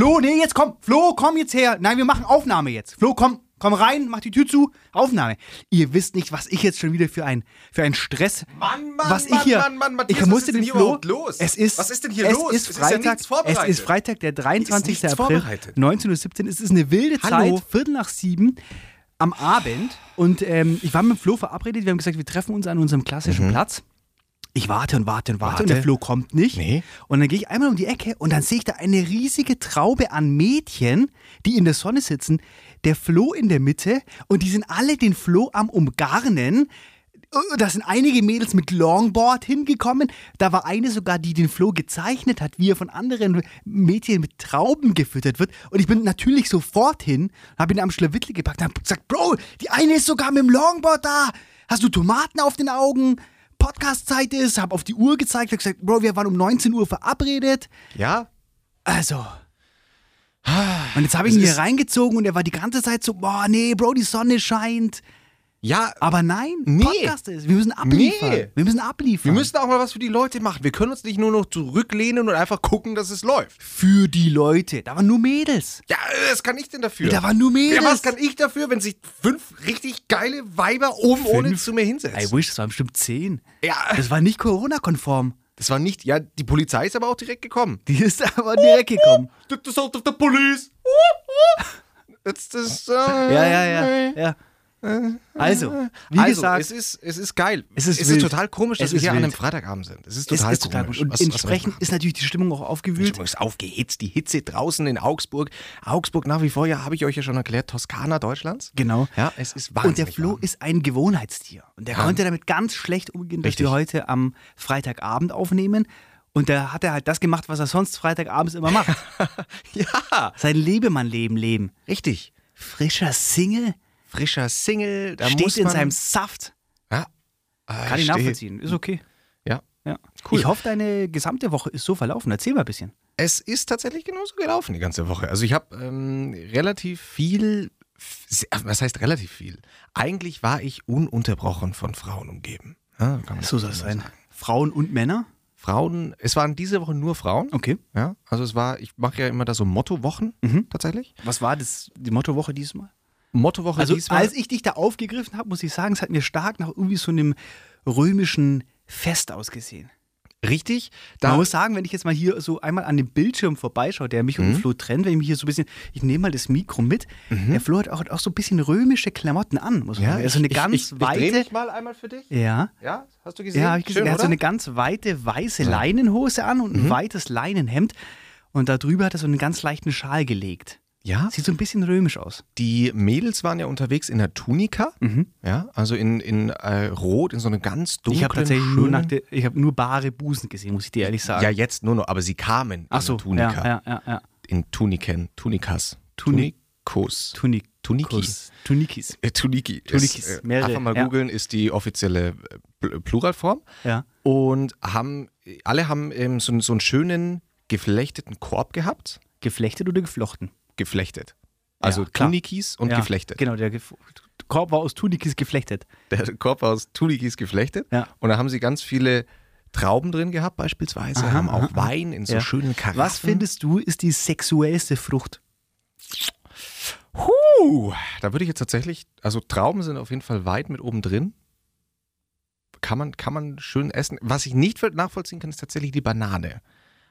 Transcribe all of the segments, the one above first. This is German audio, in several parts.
Flo, nee, jetzt komm. Flo, komm jetzt her. Nein, wir machen Aufnahme jetzt. Flo, komm. Komm rein, mach die Tür zu. Aufnahme. Ihr wisst nicht, was ich jetzt schon wieder für ein für einen Stress. Mann, Mann, was Mann, ich hier, Mann, Mann, Matthias, ich was musste ist denn den hier Flo. überhaupt los? Es ist. Was ist denn hier es los? Ist Es ist ja Freitag. es ist Freitag, der 23. nichts April, vorbereitet. 19.17 Uhr. Es ist eine wilde Hallo. Zeit, Viertel nach sieben am Abend. Und ähm, ich war mit Flo verabredet. Wir haben gesagt, wir treffen uns an unserem klassischen Platz. Ich warte und warte und warte. Warte. und der Flo kommt nicht. Nee. Und dann gehe ich einmal um die Ecke und dann sehe ich da eine riesige Traube an Mädchen, die in der Sonne sitzen. Der Flo in der Mitte und die sind alle den Flo am Umgarnen. Da sind einige Mädels mit Longboard hingekommen. Da war eine sogar, die den Flo gezeichnet hat, wie er von anderen Mädchen mit Trauben gefüttert wird. Und ich bin natürlich sofort hin, habe ihn am Schlawittli gepackt und habe gesagt, Bro, die eine ist sogar mit dem Longboard da. Hast du Tomaten auf den Augen? Podcast-Zeit ist, habe auf die Uhr gezeigt, habe gesagt, Bro, wir waren um 19 Uhr verabredet. Ja? Also. Und jetzt habe ich ihn hier reingezogen und er war die ganze Zeit so, boah, nee, Bro, die Sonne scheint. Ja, Aber nein, Nee. Podcast ist. Wir müssen abliefern. Nee. Wir müssen abliefern. wir müssen auch mal was für die Leute machen. Wir können uns nicht nur noch zurücklehnen und einfach gucken, dass es läuft. für die Leute. Da waren nur Mädels. Ja, äh, was kann ich denn dafür? Da waren nur Mädels. Ja, was kann ich dafür, wenn sich fünf richtig geile Weiber oben ohne Fünf? zu mir hinsetzen? I wish, das waren bestimmt zehn. Ja, Das war nicht Corona-konform. das war nicht, ja, die Polizei ist aber auch direkt gekommen. Die ist aber direkt gekommen. Das ist out of the police. Das, das, äh, Ja, ja, ja. ja. Also, wie also, gesagt, es ist, es ist geil. Es ist es ist total komisch, dass Es wir hier an wild. einem Freitagabend sind. Es ist es total ist total komisch. Und Was- was entsprechend machen. ist natürlich die Stimmung auch Die aufgewühlt. Stimmung ist aufgehitzt, die Hitze draußen in Augsburg. Augsburg nach wie vor, ja, habe ich euch ja schon erklärt, Toskana Deutschlands. Genau. Ja, es ist Und wahnsinnig der Flo warm. ist ein Gewohnheitstier. Und der Ja. konnte damit ganz schlecht umgehen, dass Richtig. wir heute am Freitagabend aufnehmen. Und da hat er halt das gemacht, was er sonst Freitagabends immer macht. Ja, Sein Lebemann-Leben leben. richtig. Frischer Single, Frischer Single, da steht in seinem Saft. Ja, Kann ich nachvollziehen. Ist okay. Ja. Ja. Cool. Ich hoffe, deine gesamte Woche ist so verlaufen. Erzähl mal ein bisschen. Es ist tatsächlich genauso gelaufen die ganze Woche. Also ich habe ähm, relativ viel, was heißt relativ viel? Eigentlich war ich ununterbrochen von Frauen umgeben. Ja, So soll es mal sein. sagen. Frauen und Männer? Frauen, es waren diese Woche nur Frauen. Okay. Ja, also es war, ich mache ja immer da so Mottowochen Mhm. tatsächlich. Was war das, die Mottowoche diesmal? Mottowoche Also, diesmal. als ich dich da aufgegriffen habe, muss ich sagen, es hat mir stark nach irgendwie so einem römischen Fest ausgesehen. richtig, Man da muss sagen, wenn ich jetzt mal hier so einmal an dem Bildschirm vorbeischaue, der mich und den Flo trennt, wenn ich mich hier so ein bisschen, ich nehme mal das Mikro mit, der Flo hat auch, auch so ein bisschen römische Klamotten an, muss man sagen. Also eine ganz ich, ich, ich weite. dreh mich mal einmal für dich. ja. Ja, hast du gesehen? Ja, ich gesehen. Schön, er hat so eine ganz weite weiße Leinenhose an und ein weites Leinenhemd. Und darüber hat er so einen ganz leichten Schal gelegt. Ja, Sieht so ein bisschen römisch aus. die Mädels waren ja unterwegs in der Tunika. Ja, also in, in äh, Rot, in so eine ganz dunklen, Ich habe tatsächlich nur, nach der, ich hab nur bare Busen gesehen, muss ich dir ehrlich sagen. Ja, jetzt nur noch, aber sie kamen Ach so, in Tunika. ja, ja, ja, ja. In Tuniken, Tunikas. Tuni- Tunikos. Tunik Tunikis. Tunikis. Äh, Tuniki. Tunikis, Ist, äh, einfach mal googeln, ist die offizielle äh, Pl- Pluralform. Ja. Und haben, alle haben ähm, so, so einen schönen geflechteten Korb gehabt. Geflechtet oder geflochten? Geflechtet. Also Ja. Tunikis und ja, geflechtet. Genau, der Gef Korb war aus Tunikis geflechtet. Der Korb war aus Tunikis geflechtet. Ja. Und da haben sie ganz viele Trauben drin gehabt, beispielsweise. Aha, haben auch aha, aha. Wein in so Ja. schönen Karaffen. Was findest du, ist die sexuellste Frucht? Huh, da würde ich jetzt tatsächlich, also Trauben sind auf jeden Fall weit mit oben drin. Kann man, kann man schön essen. Was ich nicht nachvollziehen kann, ist tatsächlich die Banane.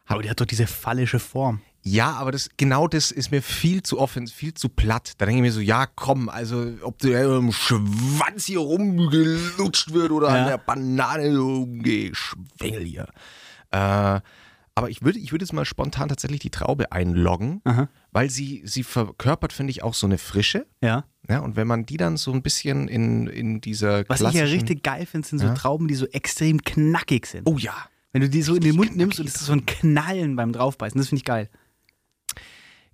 Aber die hat doch diese phallische Form. Ja, aber das, genau das ist mir viel zu offen, viel zu platt. Da denke ich mir so, ja komm, also ob der im Schwanz hier rumgelutscht wird oder Ja. an der Banane so geschwengel hier. Äh, aber ich würde ich würde jetzt mal spontan tatsächlich die Traube einloggen, Aha. weil sie, sie verkörpert, finde ich, auch so eine Frische. Ja. Ja, und wenn man die dann so ein bisschen in, in dieser Was ich ja richtig geil finde, sind so Ja. Trauben, die so extrem knackig sind. Oh ja. Wenn du die so in den Mund nimmst und es ist so ein Knallen beim Draufbeißen, das finde ich geil.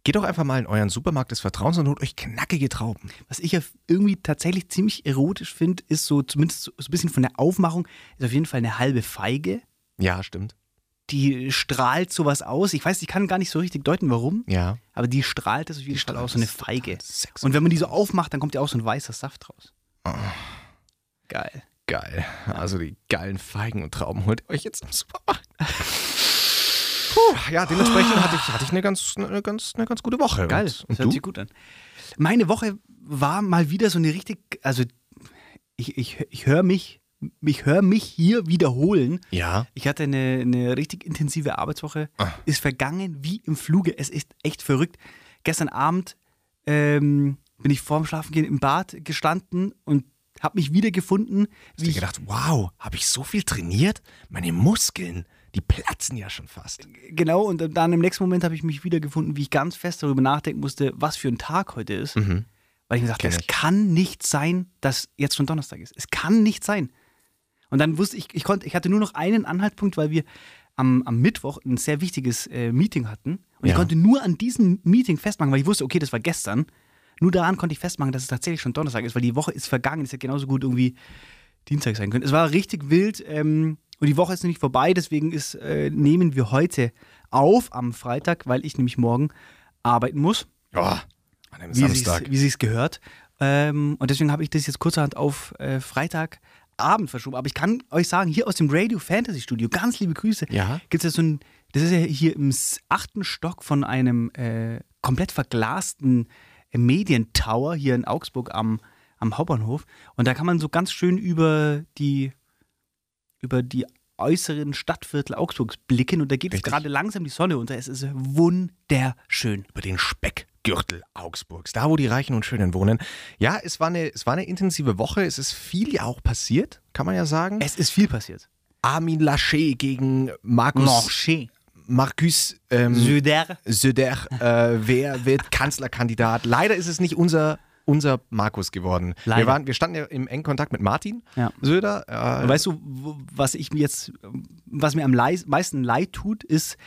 Geht doch einfach mal in euren Supermarkt des Vertrauens und holt euch knackige Trauben. Was ich ja irgendwie tatsächlich ziemlich erotisch finde, ist so zumindest so, ein bisschen von der Aufmachung, ist auf jeden Fall eine halbe Feige. Ja, stimmt. Die strahlt sowas aus. Ich weiß, ich kann gar nicht so richtig deuten, warum, Ja. aber die strahlt das auf jeden Fall strahlt aus, so eine Feige. Und wenn man die so aufmacht, dann kommt ja auch so ein weißer Saft raus. Geil. Geil. Also die geilen Feigen und Trauben holt ihr euch jetzt im Supermarkt. ja, dementsprechend hatte ich, hatte ich eine, ganz, eine, ganz, eine ganz gute Woche. Geil, Und, das und hört du? sich gut an. Meine Woche war mal wieder so eine richtig, also ich, ich, ich höre mich, ich höre mich hier wiederholen. Ja. Ich hatte eine, eine richtig intensive Arbeitswoche, Ah. ist vergangen wie im Fluge. Es ist echt verrückt. Gestern Abend ähm, bin ich vorm Schlafengehen im Bad gestanden und habe mich wiedergefunden, wie ich gedacht, wow, habe ich so viel trainiert? Meine Muskeln, die platzen ja schon fast. Genau, und dann im nächsten Moment habe ich mich wiedergefunden, wie ich ganz fest darüber nachdenken musste, was für ein Tag heute ist. Mhm. Weil ich mir dachte, es ich. kann nicht sein, dass jetzt schon Donnerstag ist. Es kann nicht sein. Und dann wusste ich, ich konnte, ich hatte nur noch einen Anhaltspunkt, weil wir am, am Mittwoch ein sehr wichtiges äh, Meeting hatten. Und ich Ja. konnte nur an diesem Meeting festmachen, weil ich wusste, okay, das war gestern. Nur daran konnte ich festmachen, dass es tatsächlich schon Donnerstag ist, weil die Woche ist vergangen. Es hätte genauso gut irgendwie Dienstag sein können. Es war richtig wild ähm, und die Woche ist noch nicht vorbei. Deswegen ist, äh, nehmen wir heute auf am Freitag, weil ich nämlich morgen arbeiten muss Ja, an einem wie Samstag. sich's- wie sich's gehört. Ähm, und deswegen habe ich das jetzt kurzerhand auf äh, Freitagabend verschoben. Aber ich kann euch sagen, hier aus dem Radio Fantasy Studio, ganz liebe Grüße, Ja. gibt es ja so ein, das ist ja hier im achten Stock von einem äh, komplett verglasten äh, Medientower hier in Augsburg am, am Hauptbahnhof. Und da kann man so ganz schön über die, über die äußeren Stadtviertel Augsburgs blicken. Und da geht Richtig. es gerade langsam die Sonne unter. Es ist wunderschön. über den Speckgürtel Augsburgs, da wo die Reichen und Schönen wohnen. Ja, es war eine, es war eine intensive Woche. Es ist viel ja auch passiert, kann man ja sagen. Es ist viel passiert. Armin Laschet gegen Markus Marché. Marcus ähm, Söder. Söder. Äh, wer wird Kanzlerkandidat? Leider ist es nicht unser, unser Markus geworden. Wir, Leider. waren, wir standen ja im engen Kontakt mit Martin Ja. Söder. Äh, Weißt du, was ich mir jetzt, was mir am meisten leid tut, ist,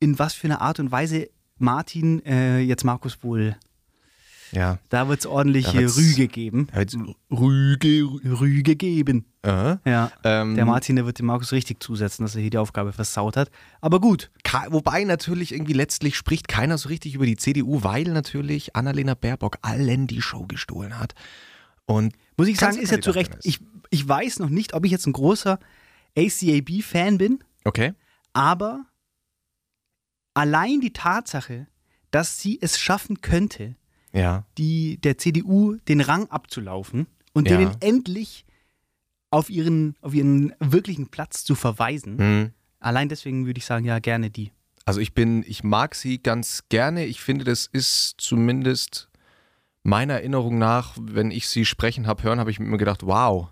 in was für einer Art und Weise Martin äh, jetzt Markus wohl, ja. da wird es ordentlich Rüge geben. Rüge. Rüge geben. Äh, Ja. ähm, Der Martin, der wird dem Markus richtig zusetzen, dass er hier die Aufgabe versaut hat. Aber gut, Wobei natürlich irgendwie letztlich spricht keiner so richtig über die CDU, weil natürlich Annalena Baerbock allen die Show gestohlen hat. Und muss ich sagen, ist ja zu Recht. Ich, ich weiß noch nicht, ob ich jetzt ein großer ACAB-Fan bin. okay. Aber allein die Tatsache, dass sie es schaffen könnte, Ja. die, der CDU den Rang abzulaufen und Ja. denen endlich auf ihren, auf ihren wirklichen Platz zu verweisen. Hm. Allein deswegen würde ich sagen, ja, gerne die. Also ich bin, ich mag sie ganz gerne. Ich finde, das ist zumindest meiner Erinnerung nach, wenn ich sie sprechen habe, hören, habe ich mir gedacht, wow,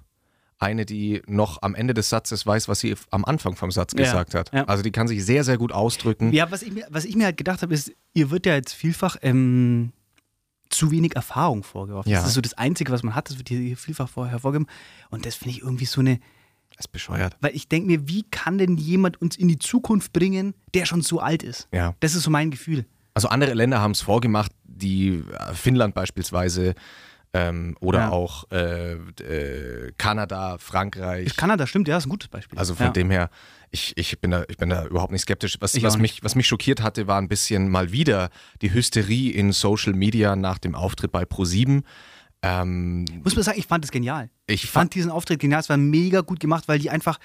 eine, die noch am Ende des Satzes weiß, was sie am Anfang vom Satz Ja, gesagt hat. ja. Also die kann sich sehr, sehr gut ausdrücken. Ja, was ich mir, was ich mir halt gedacht habe, ist, ihr wird ja jetzt vielfach ähm, zu wenig Erfahrung vorgeworfen. Ja. Das ist so das Einzige, was man hat, das wird hier vielfach vorher hervorgegeben. Und das finde ich irgendwie so eine, Das ist bescheuert. weil ich denke mir, wie kann denn jemand uns in die Zukunft bringen, der schon so alt ist? Ja. Das ist so mein Gefühl. Also andere Länder haben es vorgemacht, die äh, Finnland beispielsweise ähm, oder Ja. auch äh, äh, Kanada, Frankreich. Kanada stimmt, ja, ist ein gutes Beispiel. Also von ja. dem her, ich, ich, bin da, ich bin da überhaupt nicht skeptisch. Was, was, mich, was mich schockiert hatte, war ein bisschen mal wieder die Hysterie in Social Media nach dem Auftritt bei Pro7. Ähm, Muss man sagen, ich fand es genial. ich Ich fand diesen Auftritt genial. Es war mega gut gemacht, weil die einfach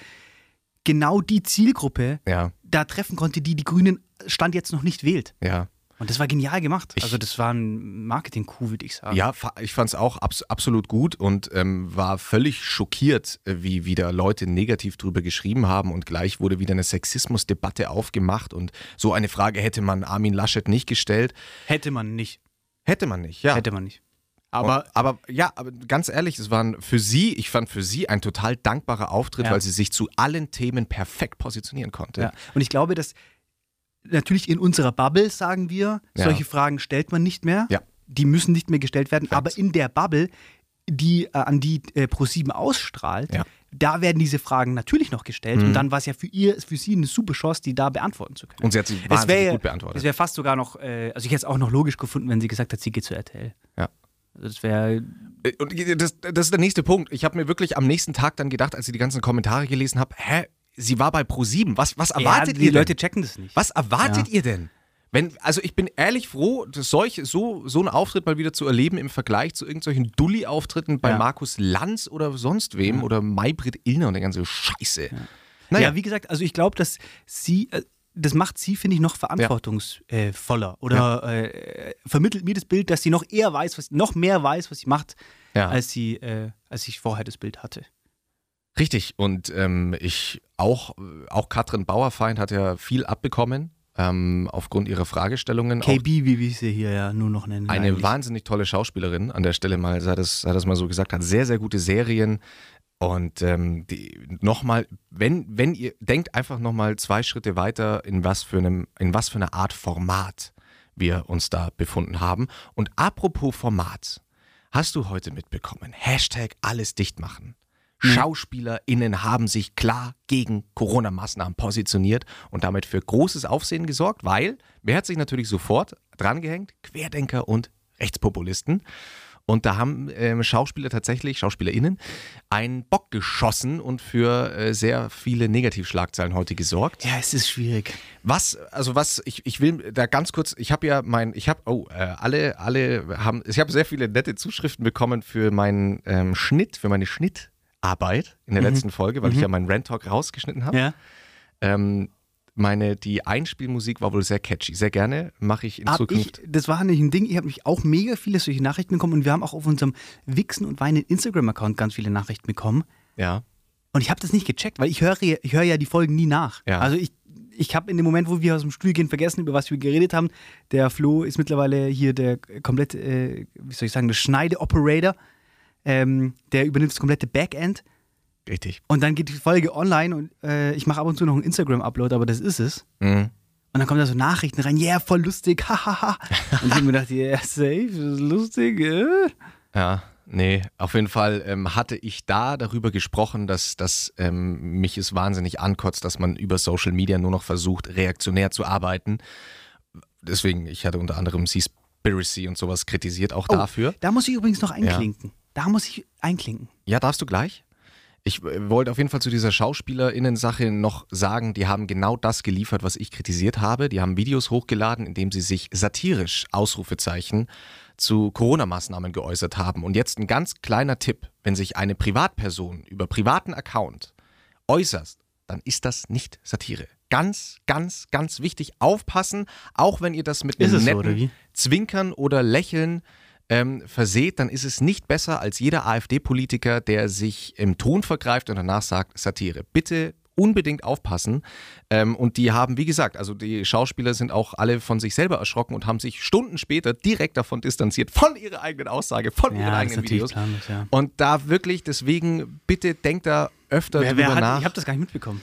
genau die Zielgruppe ja, da treffen konnte, die die Grünen Stand jetzt noch nicht wählt. ja. Und das war genial gemacht. Ich- also das war ein Marketing-Coup, würde ich sagen. Ja, ich fand es auch abs absolut gut und ähm, war völlig schockiert, äh, wie wieder Leute negativ drüber geschrieben haben und gleich wurde wieder eine Sexismusdebatte aufgemacht und so eine Frage hätte man Armin Laschet nicht gestellt. Hätte man nicht. Hätte man nicht, ja. Hätte man nicht. Aber und, aber ja, aber ganz ehrlich, es waren für sie, ich fand für sie ein total dankbarer Auftritt, Ja. weil sie sich zu allen Themen perfekt positionieren konnte. Ja. Und ich glaube, dass natürlich in unserer Bubble, sagen wir, Ja. solche Fragen stellt man nicht mehr. Ja. Die müssen nicht mehr gestellt werden. Facts. Aber in der Bubble, die, äh, an die äh, ProSieben ausstrahlt, Ja. da werden diese Fragen natürlich noch gestellt. Mhm. Und dann war es ja für, ihr, für sie eine super Chance, die da beantworten zu können. Und sie hat sie es wahnsinnig wäre gut beantwortet. es wäre fast sogar noch, äh, also ich hätte es auch noch logisch gefunden, wenn sie gesagt hat, sie geht zu RTL. Ja. Also das wäre, Äh, Und das, das ist der nächste Punkt. Ich habe mir wirklich am nächsten Tag dann gedacht, als ich die ganzen Kommentare gelesen habe, hä, sie war bei Pro7. Was, was erwartet ja, die ihr Leute denn? checken das nicht. Was erwartet ihr denn? Wenn, also ich bin ehrlich froh, solch, so, so einen Auftritt mal wieder zu erleben im Vergleich zu irgendwelchen Dulli-Auftritten bei Ja. Markus Lanz oder sonst wem oder Maybrit Illner und der ganze Scheiße. Ja, Naja, wie gesagt, also ich glaube, dass sie, äh, das macht sie, finde ich, noch verantwortungsvoller oder äh, vermittelt mir das Bild, dass sie noch eher weiß, was, noch mehr weiß, was sie macht, Ja. als sie, äh, als ich vorher das Bild hatte. Richtig. Und ähm, ich auch, auch Katrin Bauerfeind hat ja viel abbekommen ähm, aufgrund ihrer Fragestellungen. KB, wie wir sie hier ja nur noch nennen. eine eigentlich. wahnsinnig tolle Schauspielerin an der Stelle mal, sei das, sei das mal so gesagt, hat sehr, sehr gute Serien. Und ähm, nochmal, wenn, wenn ihr denkt einfach nochmal zwei Schritte weiter, in was für einem, in was für eine Art Format wir uns da befunden haben. Und apropos Format, hast du heute mitbekommen? Hashtag alles dicht machen. SchauspielerInnen haben sich klar gegen Corona-Maßnahmen positioniert und damit für großes Aufsehen gesorgt, weil wer hat sich natürlich sofort drangehängt? Querdenker und Rechtspopulisten. Und da haben ähm, Schauspieler tatsächlich, SchauspielerInnen, einen Bock geschossen und für äh, sehr viele Negativschlagzeilen heute gesorgt. Ja, es ist schwierig. Was, also was, ich, ich will da ganz kurz, ich habe ja mein, ich habe, oh, äh, alle, alle haben, ich habe sehr viele nette Zuschriften bekommen für meinen ähm, Schnitt, für meine Schnittarbeit in der letzten Folge, weil ich ja meinen Rant Talk rausgeschnitten habe. Ja. Ähm, meine, die Einspielmusik war wohl sehr catchy. Sehr gerne mache ich in Hab Zukunft. ich, das war nicht ein Ding, ich habe mich auch mega viele solche Nachrichten bekommen und wir haben auch auf unserem Wichsen und Weinen Instagram-Account ganz viele Nachrichten bekommen. ja. Und ich habe das nicht gecheckt, weil ich höre ja- ich höre ja die Folgen nie nach. Ja. Also ich, ich habe in dem Moment, wo wir aus dem Stuhl gehen, vergessen, über was wir geredet haben. Der Flo ist mittlerweile hier der komplette, äh, wie soll ich sagen, der Schneide-Operator. Ähm, der übernimmt das komplette Backend. Richtig. Und dann geht die Folge online und äh, ich mache ab und zu noch einen Instagram-Upload, aber das ist es. Mhm. Und dann kommen da so Nachrichten rein, yeah, voll lustig, hahaha. und ich habe mir gedacht, yeah, safe, lustig. Äh. Ja, nee, auf jeden Fall ähm, hatte ich da darüber gesprochen, dass, dass ähm, mich es wahnsinnig ankotzt, dass man über Social Media nur noch versucht, reaktionär zu arbeiten. Deswegen, ich hatte unter anderem Seaspiracy und sowas kritisiert, auch Oh, dafür. Da muss ich übrigens noch einklinken. Da muss ich einklinken. Ja, darfst du gleich? Ich äh, wollte auf jeden Fall zu dieser SchauspielerInnen-Sache noch sagen, die haben genau das geliefert, was ich kritisiert habe. Die haben Videos hochgeladen, in dem sie sich satirisch Ausrufezeichen zu Corona-Maßnahmen geäußert haben. Und jetzt ein ganz kleiner Tipp, wenn sich eine Privatperson über privaten Account äußerst, dann ist das nicht Satire. Ganz, ganz, ganz wichtig, aufpassen, auch wenn ihr das mit einem so, netten oder wie? Zwinkern oder Lächeln ähm, verseht, dann ist es nicht besser als jeder AfD-Politiker, der sich im Ton vergreift und danach sagt Satire. Bitte unbedingt aufpassen. Ähm, und die haben, wie gesagt, also die Schauspieler sind auch alle von sich selber erschrocken und haben sich Stunden später direkt davon distanziert, von ihrer eigenen Aussage, von ihren das ist eigenen Videos. planlos, ja. Und da wirklich, deswegen, bitte denkt da öfter Wer, drüber wer hat, nach. ich habe das gar nicht mitbekommen.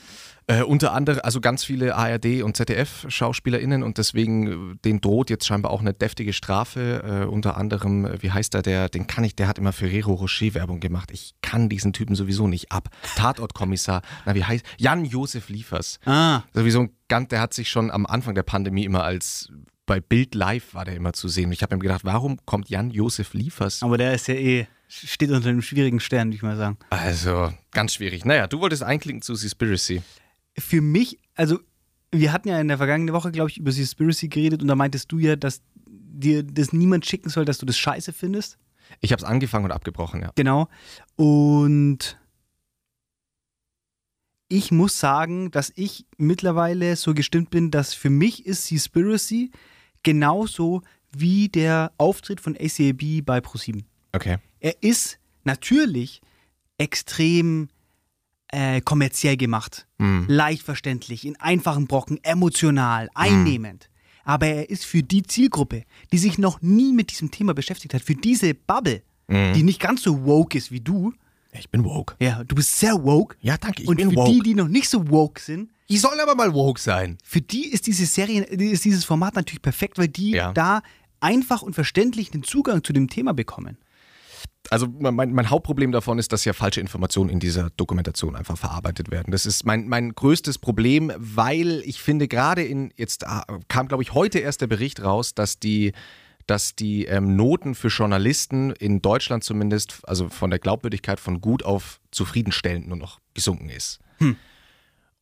Äh, unter anderem, also ganz viele ARD und ZDF-SchauspielerInnen und deswegen, äh, den droht jetzt scheinbar auch eine deftige Strafe. Äh, unter anderem, äh, wie heißt er, der, den kann ich, der hat immer Ferrero Rocher Werbung gemacht. Ich kann diesen Typen sowieso nicht ab. Tatortkommissar, na wie heißt, Jan-Josef Liefers. Ah, Sowieso ein ganz, der hat sich schon am Anfang der Pandemie immer als, bei Bild Live war der immer zu sehen. Und ich habe mir gedacht, warum kommt Jan-Josef Liefers? aber der ist ja eh, steht unter einem schwierigen Stern, würde ich mal sagen. Also, ganz schwierig. Naja, du wolltest einklinken zu Seaspiracy. Für mich, also wir hatten ja in der vergangenen Woche, glaube ich, über Seaspiracy geredet und da meintest du ja, dass dir das niemand schicken soll, dass du das scheiße findest. Ich habe es angefangen und abgebrochen, ja. Genau. Und ich muss sagen, dass ich mittlerweile so gestimmt bin, dass für mich ist Seaspiracy genauso wie der Auftritt von ACAB bei ProSieben. Okay. Er ist natürlich extrem äh, kommerziell gemacht, Hm. leicht verständlich, in einfachen Brocken, emotional, einnehmend. Aber er ist für die Zielgruppe, die sich noch nie mit diesem Thema beschäftigt hat, für diese Bubble, Mhm. die nicht ganz so woke ist wie du. Ich bin woke. Ja, du bist sehr woke. Ja, danke, ich Und bin für woke. die, die noch nicht so woke sind, Die sollen aber mal woke sein. für die ist diese Serie, ist dieses Format natürlich perfekt, weil die Ja. da einfach und verständlich den Zugang zu dem Thema bekommen. Also mein, mein Hauptproblem davon ist, dass ja falsche Informationen in dieser Dokumentation einfach verarbeitet werden. Das ist mein, mein größtes Problem, weil ich finde, gerade in, jetzt ah, kam, glaube ich, heute erst der Bericht raus, dass die dass die ähm, Noten für Journalisten in Deutschland zumindest, also von der Glaubwürdigkeit von gut auf zufriedenstellend nur noch gesunken ist.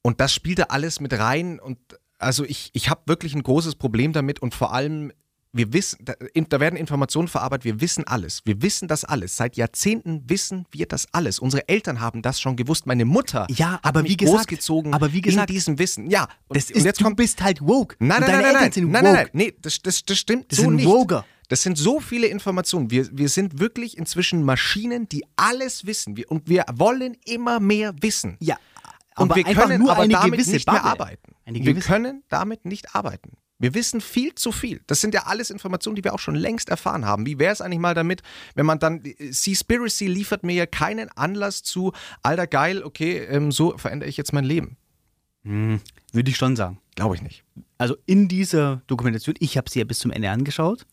Und das spielt da alles mit rein und also ich, ich habe wirklich ein großes Problem damit und vor allem wir wissen, da, da, werden Informationen verarbeitet, wir wissen alles. Wir wissen das alles. Seit Jahrzehnten wissen wir das alles. Unsere Eltern haben das schon gewusst. Meine Mutter ja, aber wie gesagt, großgezogen aber wie gesagt, in diesem Wissen. Ja, und, ist, und jetzt du kommt, bist halt woke. Nein, nein, nein, nein, nein, nein, nein, nein, nee, das, das, das stimmt das so sind nicht. Woger. Das sind so viele Informationen. Wir, wir sind wirklich inzwischen Maschinen, die alles wissen. Wir, und wir wollen immer mehr wissen. Ja, und aber wir können nur aber damit nicht mehr Bubble. arbeiten. Eine Wir können damit nicht arbeiten. Wir wissen viel zu viel. Das sind ja alles Informationen, die wir auch schon längst erfahren haben. Wie wäre es eigentlich mal damit, wenn man dann, Seaspiracy liefert mir ja keinen Anlass zu, alter geil, okay, ähm, so verändere ich jetzt mein Leben. Würde ich schon sagen. Glaube ich nicht. Also in dieser Dokumentation, ich habe sie ja bis zum Ende angeschaut,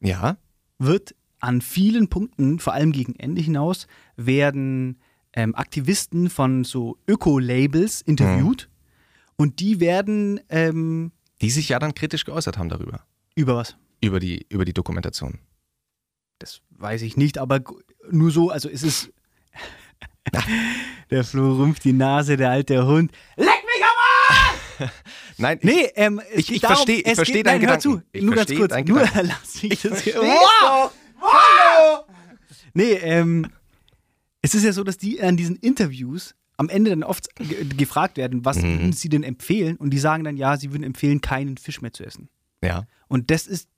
Ja, wird an vielen Punkten, vor allem gegen Ende hinaus, werden ähm, Aktivisten von so Öko-Labels interviewt und die werden ähm, die sich ja dann kritisch geäußert haben darüber. über was? Über die, über die Dokumentation. Das weiß ich nicht, aber nur so, also es ist. der Flo rümpft die Nase, der alte Hund. Leck mich am Arsch! Nein, Nee, ähm, Ich- ich darum, versteh- ich versteh deinen nein, hör Gedanken. zu, Ich nur ganz kurz, nur Gedanken. lass mich Ich das versteh's Wow! Hallo! Nee, ähm, es ist ja so, dass die an diesen Interviews am Ende dann oft ge gefragt werden, was Mhm. würden sie denn empfehlen? Und die sagen dann, ja, sie würden empfehlen, keinen Fisch mehr zu essen. ja. Und das ist,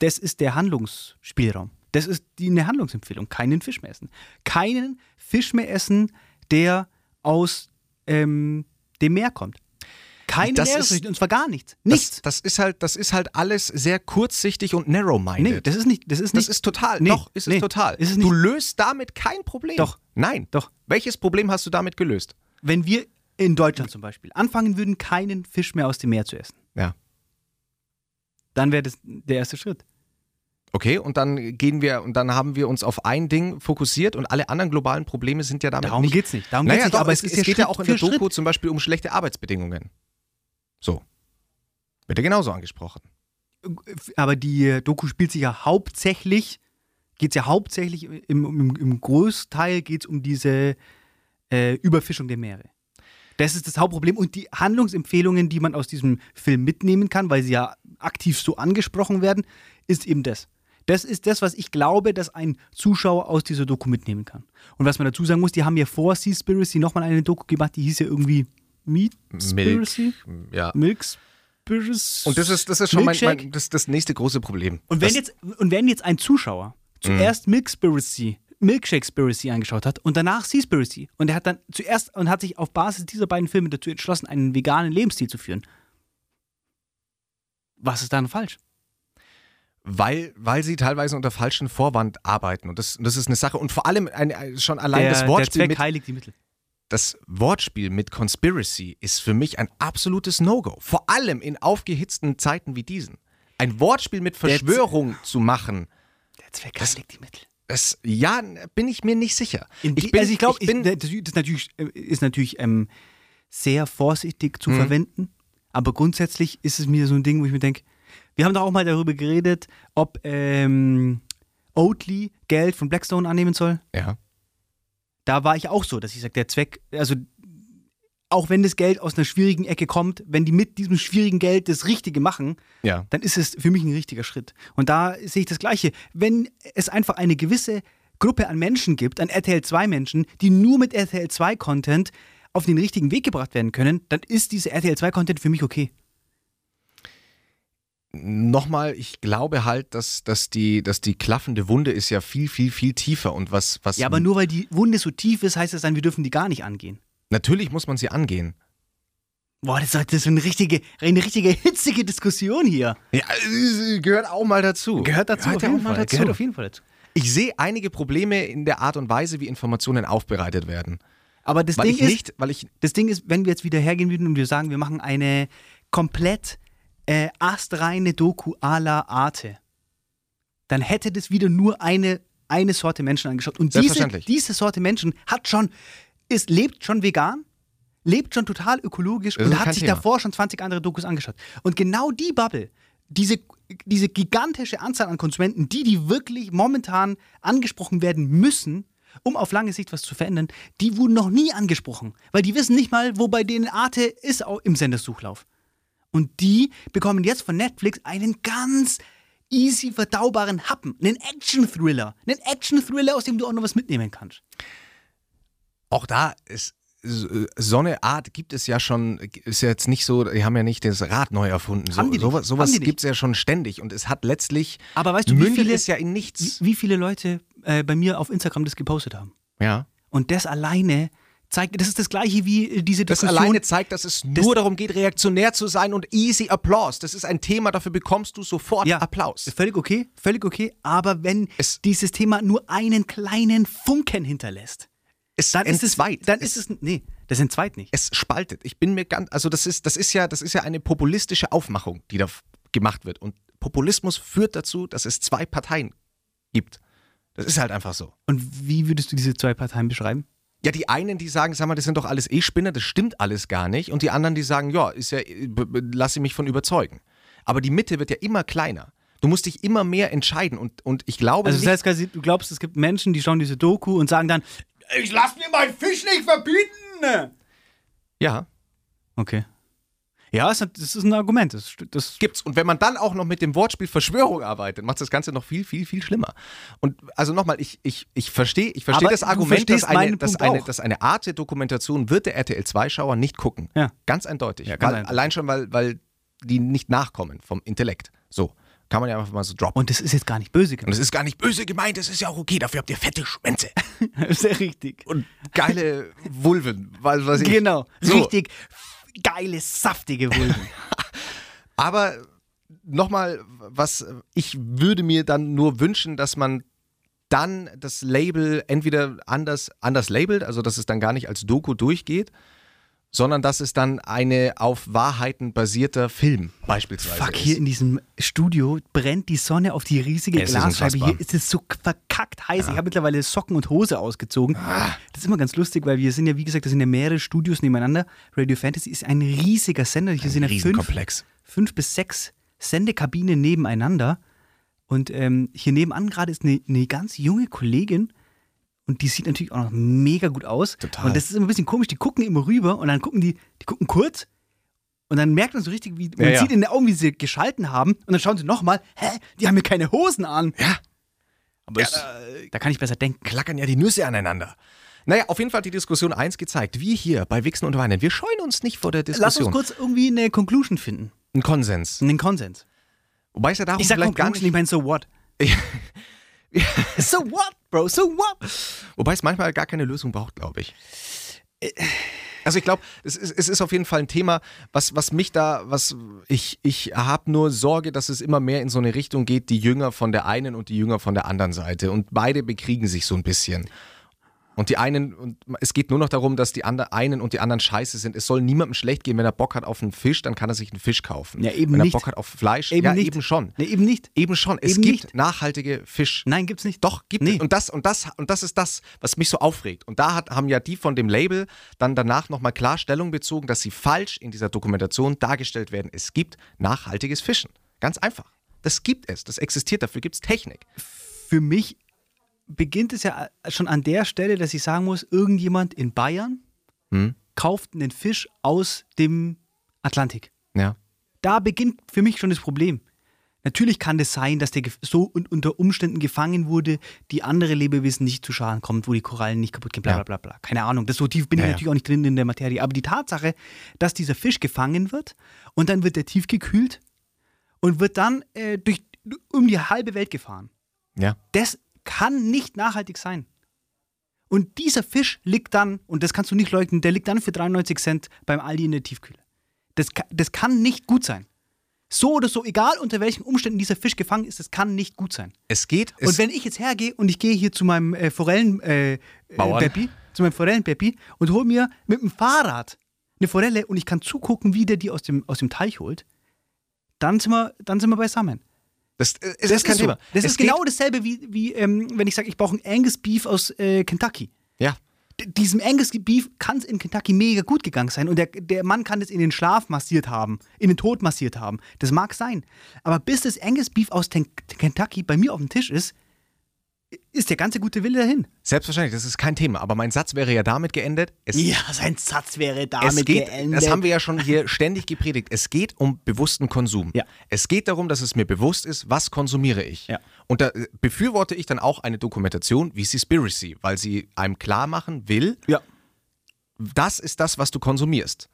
das ist der Handlungsspielraum. Das ist die, eine Handlungsempfehlung. Keinen Fisch mehr essen. Keinen Fisch mehr essen, der aus ähm, dem Meer kommt. Keine Das Meeresfrüchte, ist- und zwar gar nichts. Das, Nichts. das, ist halt, das ist halt alles sehr kurzsichtig und narrow-minded. nee, das ist nicht. Das ist nicht. Das ist total. Nee, Doch, ist es nee, total. ist es du nicht. löst damit kein Problem. Doch. Nein. Doch. Welches Problem hast du damit gelöst? Wenn wir in Deutschland zum Beispiel anfangen würden, keinen Fisch mehr aus dem Meer zu essen, Ja. dann wäre das der erste Schritt. Okay, und dann gehen wir und dann haben wir uns auf ein Ding fokussiert und alle anderen globalen Probleme sind ja damit Darum nicht. geht's nicht. Darum naja, geht's nicht. doch, aber es, es, es geht Schritt ja auch in der Doku Schritt. zum Beispiel um schlechte Arbeitsbedingungen. So. Wird ja genauso angesprochen. aber die äh, Doku spielt sich ja hauptsächlich, geht es ja hauptsächlich im, im, im Großteil geht es um diese äh, Überfischung der Meere. Das ist das Hauptproblem und die Handlungsempfehlungen, die man aus diesem Film mitnehmen kann, weil sie ja aktiv so angesprochen werden, ist eben das. Das ist das, was ich glaube, dass ein Zuschauer aus dieser Doku mitnehmen kann. Und was man dazu sagen muss, die haben ja vor Seaspiracy nochmal eine Doku gemacht, die hieß ja irgendwie Meat Spiracy? Ja. Milk Spiracy? Und das ist, das ist schon mein, mein das, das nächste große Problem. Und wenn das, jetzt, und wenn jetzt ein Zuschauer zuerst Milkspiracy, Milkshake-Spiracy angeschaut hat und danach Seaspiracy und er hat dann zuerst und hat sich auf Basis dieser beiden Filme dazu entschlossen, einen veganen Lebensstil zu führen. Was ist dann falsch? weil, weil sie teilweise unter falschen Vorwand arbeiten. Und das, das ist eine Sache. Und vor allem ein, schon allein der, das der Wortspiel Zweck mit heiligt die Mittel. Das Wortspiel mit Conspiracy ist für mich ein absolutes No-Go. Vor allem in aufgehitzten Zeiten wie diesen. Ein Wortspiel mit Der Verschwörung zu machen, Der Zweck Das- heiligt die Mittel. das, ja, bin ich mir nicht sicher. Die, ich bin, also ich glaube, das ist natürlich, ist natürlich ähm, sehr vorsichtig zu Mhm. verwenden, aber grundsätzlich ist es mir so ein Ding, wo ich mir denke, wir haben doch auch mal darüber geredet, ob ähm, Oatly Geld von Blackstone annehmen soll. ja, Da war ich auch so, dass ich sage, der Zweck, also auch wenn das Geld aus einer schwierigen Ecke kommt, wenn die mit diesem schwierigen Geld das Richtige machen, ja. dann ist es für mich ein richtiger Schritt. Und da sehe ich das Gleiche. Wenn es einfach eine gewisse Gruppe an Menschen gibt, an RTL 2 Menschen, die nur mit RTL 2 Content auf den richtigen Weg gebracht werden können, dann ist dieser RTL 2 Content für mich okay. Nochmal, ich glaube halt, dass, dass, die, dass die klaffende Wunde ist ja viel, viel, viel tiefer. Und was, was Ja, aber nur weil die Wunde so tief ist, heißt das dann, wir dürfen die gar nicht angehen. natürlich muss man sie angehen. Boah, das ist, eine richtige, eine richtige hitzige Diskussion hier. Ja, äh, gehört auch mal dazu. Gehört dazu, auf ja jeden Fall. dazu. Gehört auf jeden Fall dazu. Ich sehe einige Probleme in der Art und Weise, wie Informationen aufbereitet werden. Aber das Weil Ding ist, nicht, weil ich Das Ding ist, wenn wir jetzt wieder hergehen würden und wir sagen, wir machen eine komplett äh, astreine Doku à la Arte, dann hätte das wieder nur eine, eine Sorte Menschen angeschaut. Und diese, diese Sorte Menschen hat schon, ist, lebt schon vegan, lebt schon total ökologisch Das und hat sich Thema. davor schon 20 andere Dokus angeschaut. Und genau die Bubble, diese, diese gigantische Anzahl an Konsumenten, die, die wirklich momentan angesprochen werden müssen, um auf lange Sicht was zu verändern, die wurden noch nie angesprochen. Weil die wissen nicht mal, wo bei denen Arte ist im Sendersuchlauf. Und die bekommen jetzt von Netflix einen ganz easy verdaubaren Happen, einen Action-Thriller, einen Action-Thriller, aus dem du auch noch was mitnehmen kannst. Auch da ist so eine Art gibt es ja schon, ist ja jetzt nicht so, die haben ja nicht das Rad neu erfunden. So, Haben die sowas sowas gibt es ja schon ständig und es hat letztlich, Aber weißt du, wie viele, es ja in nichts. wie, wie viele Leute äh, bei mir auf Instagram das gepostet haben? Ja. Und das alleine zeigt, das ist das gleiche wie äh, diese Das Diskussion. alleine zeigt, dass es nur darum geht, reaktionär zu sein und easy Applaus. Das ist ein Thema, dafür bekommst du sofort ja, Applaus. Völlig okay, völlig okay. Aber wenn Es- dieses Thema nur einen kleinen Funken hinterlässt, Es dann ist es, entzweit. dann ist es, nee, das entzweit nicht. es spaltet. Ich bin mir ganz, also das ist, das ist ja, das ist ja eine populistische Aufmachung, die da gemacht wird. Und Populismus führt dazu, dass es zwei Parteien gibt. Das ist halt einfach so. Und wie würdest du diese zwei Parteien beschreiben? Ja, die einen, die sagen, sag mal, das sind doch alles eh Spinner, das stimmt alles gar nicht. Und die anderen, die sagen, ja, ist ja, b- lass sie mich von überzeugen. Aber die Mitte wird ja immer kleiner. Du musst dich immer mehr entscheiden. Und, und ich glaube Also das heißt du glaubst, es gibt Menschen, die schauen diese Doku und sagen dann, ich lass mir meinen Fisch nicht verbieten. ja, Okay. Ja, das ist ein Argument. Das, das gibt's. Und wenn man dann auch noch mit dem Wortspiel Verschwörung arbeitet, macht das Ganze noch viel, viel, viel schlimmer. Und also nochmal, ich, ich, ich verstehe ich versteh Aber das Argument, dass eine, dass, eine, dass eine Art der Dokumentation wird der RTL-2-Schauer nicht gucken. Ja. Ganz eindeutig. Ja, ganz weil, eindeutig. Allein schon, weil, weil die nicht nachkommen vom Intellekt. So. Kann man ja einfach mal so droppen. und das ist jetzt gar nicht böse Und gemeint. es ist gar nicht böse gemeint, es ist ja auch okay, dafür habt ihr fette Schwänze Sehr richtig. und geile Vulven. Was, weiß ich. Genau. So. Richtig geile, saftige Vulven. Aber nochmal, was ich würde mir dann nur wünschen, dass man dann das Label entweder anders, anders labelt, also dass es dann gar nicht als Doku durchgeht, sondern dass es dann eine auf Wahrheiten basierter Film beispielsweise Fuck, ist. hier in diesem Studio brennt die Sonne auf die riesige Es ist Glasscheibe. unfassbar. Hier ist es so verkackt heiß. Ich habe mittlerweile Socken und Hose ausgezogen. Ah. Das ist immer ganz lustig, weil wir sind ja, wie gesagt, das sind ja mehrere Studios nebeneinander. Radio Fantasy ist ein riesiger Sender. Hier sind ja fünf, fünf bis sechs Sendekabinen nebeneinander. Und ähm, hier nebenan gerade ist eine, eine ganz junge Kollegin. Und die sieht natürlich auch noch mega gut aus. Total. Und das ist immer ein bisschen komisch. Die gucken immer rüber und dann gucken die, die gucken kurz. Und dann merkt man so richtig, wie man Ja, ja. sieht in den Augen, wie sie geschalten haben. Und dann schauen sie nochmal, hä, die haben mir keine Hosen an. Ja, Aber Ja, es, da kann ich besser denken. klackern ja die Nüsse aneinander. Naja, auf jeden Fall hat die Diskussion eins gezeigt. Wir hier bei Wichsen und Weinen, wir scheuen uns nicht vor der Lass Diskussion. uns kurz irgendwie eine Conclusion finden. Ein Konsens. Einen Konsens. Wobei es ja darum Ich sag vielleicht gar nicht ich meine, so what? so what, bro, so what? Wobei es manchmal gar keine Lösung braucht, glaube ich. Also ich glaube, es ist, es ist auf jeden Fall ein Thema, was, was mich da, was ich, ich habe nur Sorge, dass es immer mehr in so eine Richtung geht, die Jünger von der einen und die Jünger von der anderen Seite. Und beide bekriegen sich so ein bisschen. Und die einen, und es geht nur noch darum, dass die andre, einen und die anderen scheiße sind. Es soll niemandem schlecht gehen. Wenn er Bock hat auf einen Fisch, dann kann er sich einen Fisch kaufen. Ja, eben Wenn er nicht. Bock hat auf Fleisch, Eben ja, nicht. eben schon. Nee, eben nicht. Eben schon. Es Eben gibt nicht. nachhaltige Fisch. Nein, gibt's nicht. Doch, gibt Nee. es. Und das, und, das, und das ist das, was mich so aufregt. Und da hat, haben ja die von dem Label dann danach nochmal klar Stellung bezogen, dass sie falsch in dieser Dokumentation dargestellt werden. Es gibt nachhaltiges Fischen. Ganz einfach. Das gibt es. Das existiert. Dafür gibt es Technik. Für mich beginnt es ja schon an der Stelle, dass ich sagen muss, irgendjemand in Bayern Hm? kauft einen Fisch aus dem Atlantik. Ja. Da beginnt für mich schon das Problem. Natürlich kann das sein, dass der so un unter Umständen gefangen wurde, die andere Lebewesen nicht zu Schaden kommt, wo die Korallen nicht kaputt gehen, bla Ja. bla bla bla. Keine Ahnung, das so tief bin Ja, ich ja. natürlich auch nicht drin in der Materie. Aber die Tatsache, dass dieser Fisch gefangen wird und dann wird der tiefgekühlt und wird dann äh, durch, um die halbe Welt gefahren. Ja. Das kann nicht nachhaltig sein. Und dieser Fisch liegt dann, und das kannst du nicht leugnen, der liegt dann für 93 Cent beim Aldi in der Tiefkühle. Das, das kann nicht gut sein. So oder so, egal unter welchen Umständen dieser Fisch gefangen ist, das kann nicht gut sein. Es geht. Es, und wenn ich jetzt hergehe und ich gehe hier zu meinem äh, Forellen äh, äh. Beppi, zu meinem Forellenbeppi und hole mir mit dem Fahrrad eine Forelle und ich kann zugucken, wie der die aus dem, aus dem Teich holt, dann sind wir, dann sind wir beisammen. Das, äh, es ist kein so. Thema. Das es ist genau dasselbe wie, wie ähm, wenn ich sage, ich brauche einen Angus Beef aus äh, Kentucky. Ja. D diesem Angus Beef kann es in Kentucky mega gut gegangen sein und der, der Mann kann das in den Schlaf massiert haben, in den Tod massiert haben. Das mag sein. Aber bis das Angus Beef aus Ten Kentucky bei mir auf dem Tisch ist, ist der ganze gute Wille dahin. Selbstverständlich, das ist kein Thema. Aber mein Satz wäre ja damit geendet. Es, Ja, sein Satz wäre damit es geht, geendet. das haben wir ja schon hier ständig gepredigt. Es geht um bewussten Konsum. Ja. Es geht darum, dass es mir bewusst ist, was konsumiere ich. Ja. Und da äh, befürworte ich dann auch eine Dokumentation wie Seaspiracy, weil sie einem klar machen will, ja, das ist das, was du konsumierst.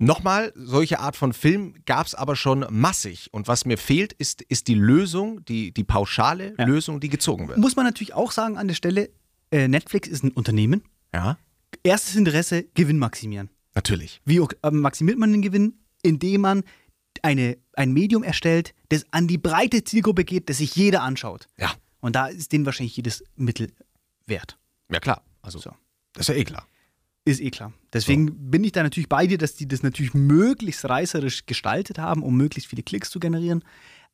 Nochmal, solche Art von Film gab es aber schon massig. Und was mir fehlt, ist, ist die Lösung, die, die pauschale Ja. Lösung, die gezogen wird. Muss man natürlich auch sagen an der Stelle, äh, Netflix ist ein Unternehmen. Ja, Erstes Interesse, Gewinn maximieren. natürlich. Wie äh, maximiert man den Gewinn? Indem man eine, ein Medium erstellt, das an die breite Zielgruppe geht, das sich jeder anschaut. Ja, Und da ist denen wahrscheinlich jedes Mittel wert. ja klar. Also, So. das ist ja eh klar. Ist eh klar. Deswegen bin ich da natürlich bei dir, dass die das natürlich möglichst reißerisch gestaltet haben, um möglichst viele Klicks zu generieren.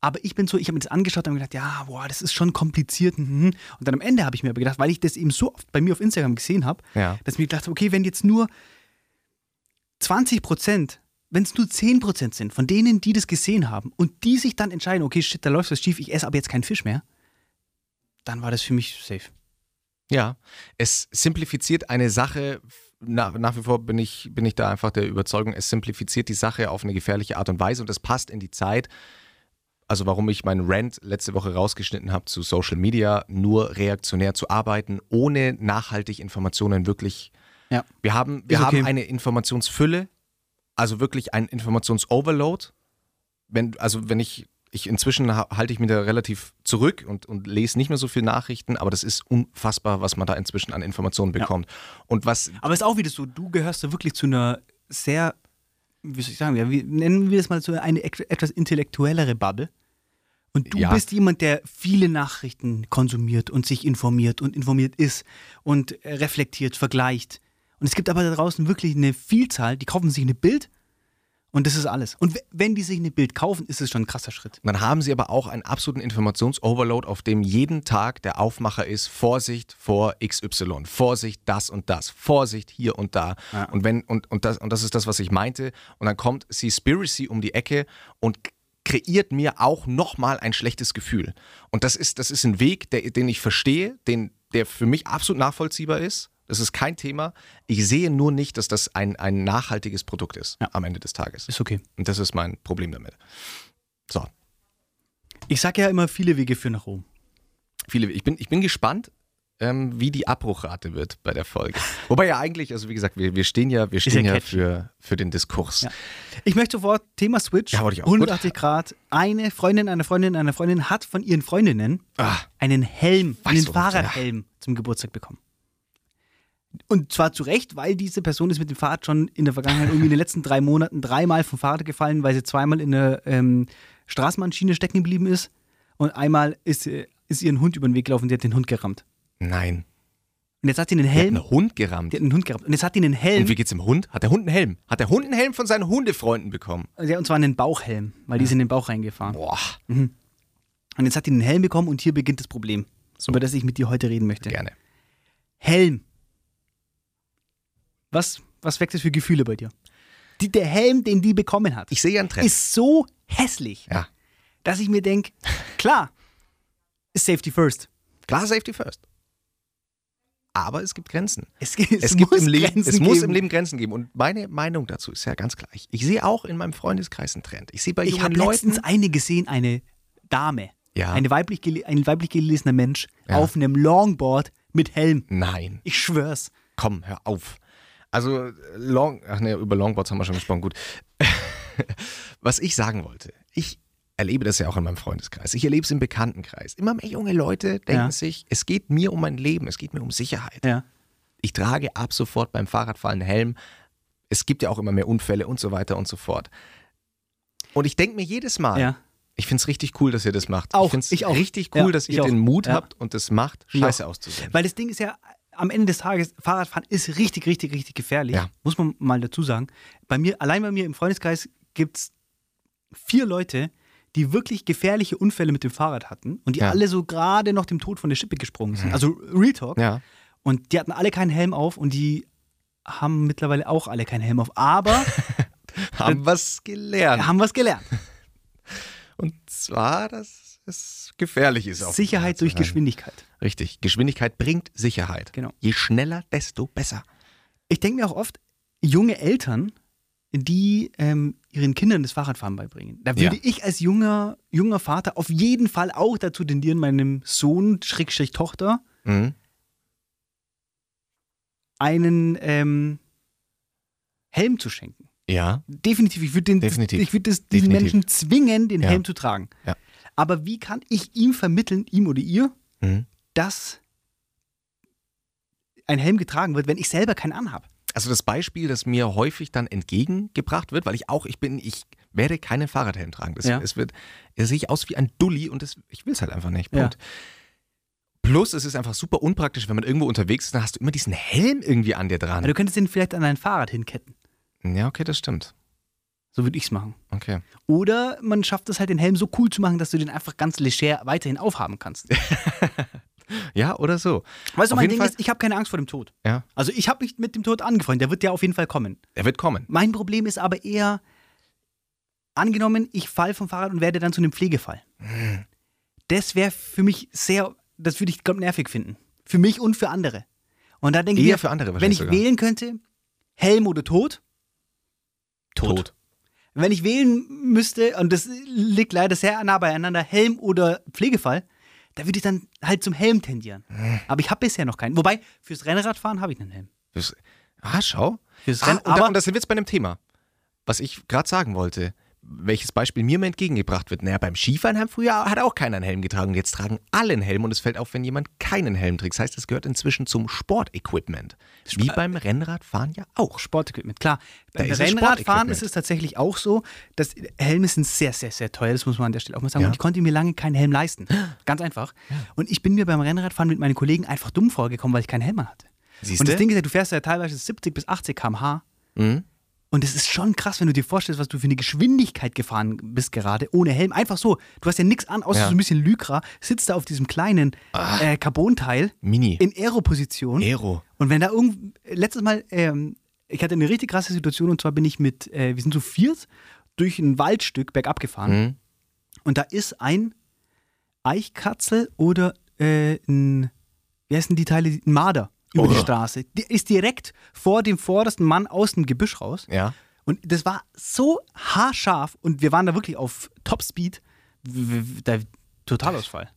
Aber ich bin so, ich habe mir das angeschaut und habe gedacht, ja, boah, das ist schon kompliziert. mhm. Und dann am Ende habe ich mir aber gedacht, weil ich das eben so oft bei mir auf Instagram gesehen habe, Ja. dass ich mir gedacht habe, okay, wenn jetzt nur 20 Prozent, wenn es nur 10 Prozent sind von denen, die das gesehen haben und die sich dann entscheiden, okay, shit, da läuft was schief, ich esse aber jetzt keinen Fisch mehr, dann war das für mich safe. Ja, es simplifiziert eine Sache. Nach, nach wie vor bin ich, bin ich da einfach der Überzeugung, es simplifiziert die Sache auf eine gefährliche Art und Weise und es passt in die Zeit. Also warum ich meinen Rant letzte Woche rausgeschnitten habe zu Social Media, nur reaktionär zu arbeiten, ohne nachhaltig Informationen wirklich. Ja. Wir haben, wir okay. haben eine Informationsfülle, also wirklich ein Informationsoverload. Wenn, also wenn ich, ich inzwischen ha- halte ich mich da relativ zurück und, und lese nicht mehr so viel Nachrichten, aber das ist unfassbar, was man da inzwischen an Informationen bekommt. Und was Aber es ist auch wieder so, du gehörst da wirklich zu einer sehr, wie soll ich sagen, ja, wie, nennen wir das mal so eine etwas intellektuellere Bubble. Und du Ja. bist jemand, der viele Nachrichten konsumiert und sich informiert und informiert ist und reflektiert, vergleicht. Und es gibt aber da draußen wirklich eine Vielzahl, die kaufen sich eine Bild und das ist alles. Und wenn die sich eine Bild kaufen, ist es schon ein krasser Schritt. Dann haben sie aber auch einen absoluten Informationsoverload, auf dem jeden Tag der Aufmacher ist, Vorsicht vor XY, Vorsicht das und das, Vorsicht hier und da. Ja. Und wenn, und, und, das, und das ist das, was ich meinte. Und dann kommt Seaspiracy um die Ecke und kreiert mir auch nochmal ein schlechtes Gefühl. Und das ist, das ist ein Weg, der, den ich verstehe, den, der für mich absolut nachvollziehbar ist. Das ist kein Thema. Ich sehe nur nicht, dass das ein, ein nachhaltiges Produkt ist Ja. am Ende des Tages. Ist okay. Und das ist mein Problem damit. So, Ich sage ja immer, viele Wege führen nach Rom. viele. Ich bin, ich bin gespannt, ähm, wie die Abbruchrate wird bei der Folge. Wobei ja eigentlich, also wie gesagt, wir, wir stehen ja, wir stehen ja für, für den Diskurs. Ja. Ich möchte sofort Thema Switch. Ja, wollte ich auch. 180 Grad. Eine Freundin, eine Freundin, eine Freundin hat von ihren Freundinnen Ah, einen Helm, einen Fahrradhelm zum Geburtstag bekommen. Und zwar zu Recht, weil diese Person ist mit dem Fahrrad schon in der Vergangenheit, irgendwie in den letzten drei Monaten dreimal vom Fahrrad gefallen, weil sie zweimal in der ähm, Straßenbahnschiene stecken geblieben ist. Und einmal ist, äh, ist ihr ein Hund über den Weg gelaufen, die hat den Hund gerammt. nein. Und jetzt hat sie einen Der hat Helm. einen Hund gerammt. Die hat einen Hund gerammt. Und jetzt hat die einen Helm. Und wie geht's dem Hund? Hat der Hund einen Helm? Hat der Hund einen Helm von seinen Hundefreunden bekommen? Ja, und zwar einen Bauchhelm, weil die ist in den Bauch reingefahren. Boah, Und jetzt hat die einen Helm bekommen und hier beginnt das Problem, So. über das ich mit dir heute reden möchte. gerne. Helm. Was, was weckt das für Gefühle bei dir? Die, der Helm, den die bekommen hat, Ich sehe einen Trend. ist so hässlich, ja. dass ich mir denke, klar, ist Safety First. Klar, Safety first. Aber es gibt Grenzen. Es, es, Es, gibt muss im Leben, Grenzen es muss geben. im Leben Grenzen geben. Und meine Meinung dazu ist ja ganz gleich. Ich sehe auch in meinem Freundeskreis einen Trend. Ich sehe bei Ich jungen habe Leuten. letztens eine gesehen, eine Dame, Ja. eine weiblich gele ein weiblich gelesener Mensch auf einem Longboard mit Helm. Nein. Ich schwör's. Komm, hör auf. Also, Long, ach ne, über Longboards haben wir schon gesprochen, gut. Was ich sagen wollte, ich erlebe das ja auch in meinem Freundeskreis. Ich erlebe es im Bekanntenkreis. Immer mehr junge Leute denken Ja. sich, es geht mir um mein Leben, es geht mir um Sicherheit. Ja. Ich trage ab sofort beim Fahrradfahren einen Helm. Es gibt ja auch immer mehr Unfälle und so weiter und so fort. Und ich denke mir jedes Mal, Ja. ich finde es richtig cool, dass ihr das macht. Auch, ich finde es richtig cool, dass ihr den Mut habt und das macht, scheiße auszusehen. Weil das Ding ist ja, am Ende des Tages, Fahrradfahren ist richtig, richtig, richtig gefährlich. Ja. Muss man mal dazu sagen. Bei mir, allein bei mir im Freundeskreis gibt es vier Leute, die wirklich gefährliche Unfälle mit dem Fahrrad hatten und die Ja. alle so gerade noch dem Tod von der Schippe gesprungen sind. Also Real Talk. Ja. Und die hatten alle keinen Helm auf und die haben mittlerweile auch alle keinen Helm auf. Aber Haben was gelernt. haben was gelernt. Und zwar, dass es gefährlich ist. Sicherheit durch. Geschwindigkeit. Richtig. Geschwindigkeit bringt Sicherheit. Genau. Je schneller, desto besser. Ich denke mir auch oft, junge Eltern, die ähm, ihren Kindern das Fahrradfahren beibringen. Da würde Ja. ich als junger, junger Vater auf jeden Fall auch dazu tendieren, meinem Sohn, Schrägstrich Tochter, Mhm. einen ähm, Helm zu schenken. Ja. Definitiv. Ich würde das- diesen. Menschen zwingen, den Ja. Helm zu tragen. Ja. Aber wie kann ich ihm vermitteln, ihm oder ihr, Mhm. dass ein Helm getragen wird, wenn ich selber keinen anhab? Also das Beispiel, das mir häufig dann entgegengebracht wird, weil ich auch, ich bin, ich werde keinen Fahrradhelm tragen. Das, Ja. Es wird, da sehe ich aus wie ein Dulli und das, ich will es halt einfach nicht. Ja. Punkt. Plus, es ist einfach super unpraktisch, wenn man irgendwo unterwegs ist, dann hast du immer diesen Helm irgendwie an dir dran. Du könntest den vielleicht an dein Fahrrad hinketten. Ja, okay, das stimmt. So würde ich es machen. Okay. Oder man schafft es halt, den Helm so cool zu machen, dass du den einfach ganz leger weiterhin aufhaben kannst. Ja, oder so. Weißt du, Auf mein Ding Fall- ist, ich habe keine Angst vor dem Tod. Ja. Also ich habe mich mit dem Tod angefreundet, der wird ja auf jeden Fall kommen. Er wird kommen. Mein Problem ist aber eher, angenommen, ich fall vom Fahrrad und werde dann zu einem Pflegefall. Hm. Das wäre für mich sehr, das würde ich glaub, nervig finden. Für mich und für andere. Und da denke ich mir, wenn ich sogar. wählen könnte, Helm oder Tod, Tot. Wenn ich wählen müsste, und das liegt leider sehr nah beieinander, Helm oder Pflegefall, da würde ich dann halt zum Helm tendieren. Hm. Aber ich habe bisher noch keinen. Wobei, fürs Rennradfahren habe ich einen Helm. Das, ah, schau. Fürs Ah, Rennen, und, da, aber und da sind wir jetzt bei einem Thema, was ich gerade sagen wollte. Welches Beispiel mir mal entgegengebracht wird. Naja, beim Skifahren haben früher hat auch keiner einen Helm getragen. Jetzt tragen alle einen Helm und es fällt auf, wenn jemand keinen Helm trägt. Das heißt, es gehört inzwischen zum Sportequipment. Wie beim Rennradfahren ja auch. Sportequipment, klar. Beim Rennradfahren ist es tatsächlich auch so, dass Helme sind sehr, sehr, sehr teuer. Das muss man an der Stelle auch mal sagen. Ja. Und ich konnte mir lange keinen Helm leisten. Ganz einfach. Und ich bin mir beim Rennradfahren mit meinen Kollegen einfach dumm vorgekommen, weil ich keinen Helm hatte. Siehst Und das? Ding ist ja, du fährst ja teilweise 70 bis 80 km/h. Mhm. Und es ist schon krass, wenn du dir vorstellst, was du für eine Geschwindigkeit gefahren bist gerade, ohne Helm. Einfach so. Du hast ja nichts an, außer Ja. so ein bisschen Lycra, sitzt da auf diesem kleinen äh, Carbonteil Mini. in Aero-Position. Aero. Und wenn da irgend. Letztes Mal, ähm, ich hatte eine richtig krasse Situation und zwar bin ich mit, äh, wir sind zu viert durch ein Waldstück bergab gefahren. Mhm. Und da ist ein Eichkatzel oder äh, ein, wie heißen die Teile? Ein Marder über die Oh. Straße. Der ist direkt vor dem vordersten Mann aus dem Gebüsch raus. Ja. Und das war so haarscharf und wir waren da wirklich auf Topspeed. Der Totalausfall.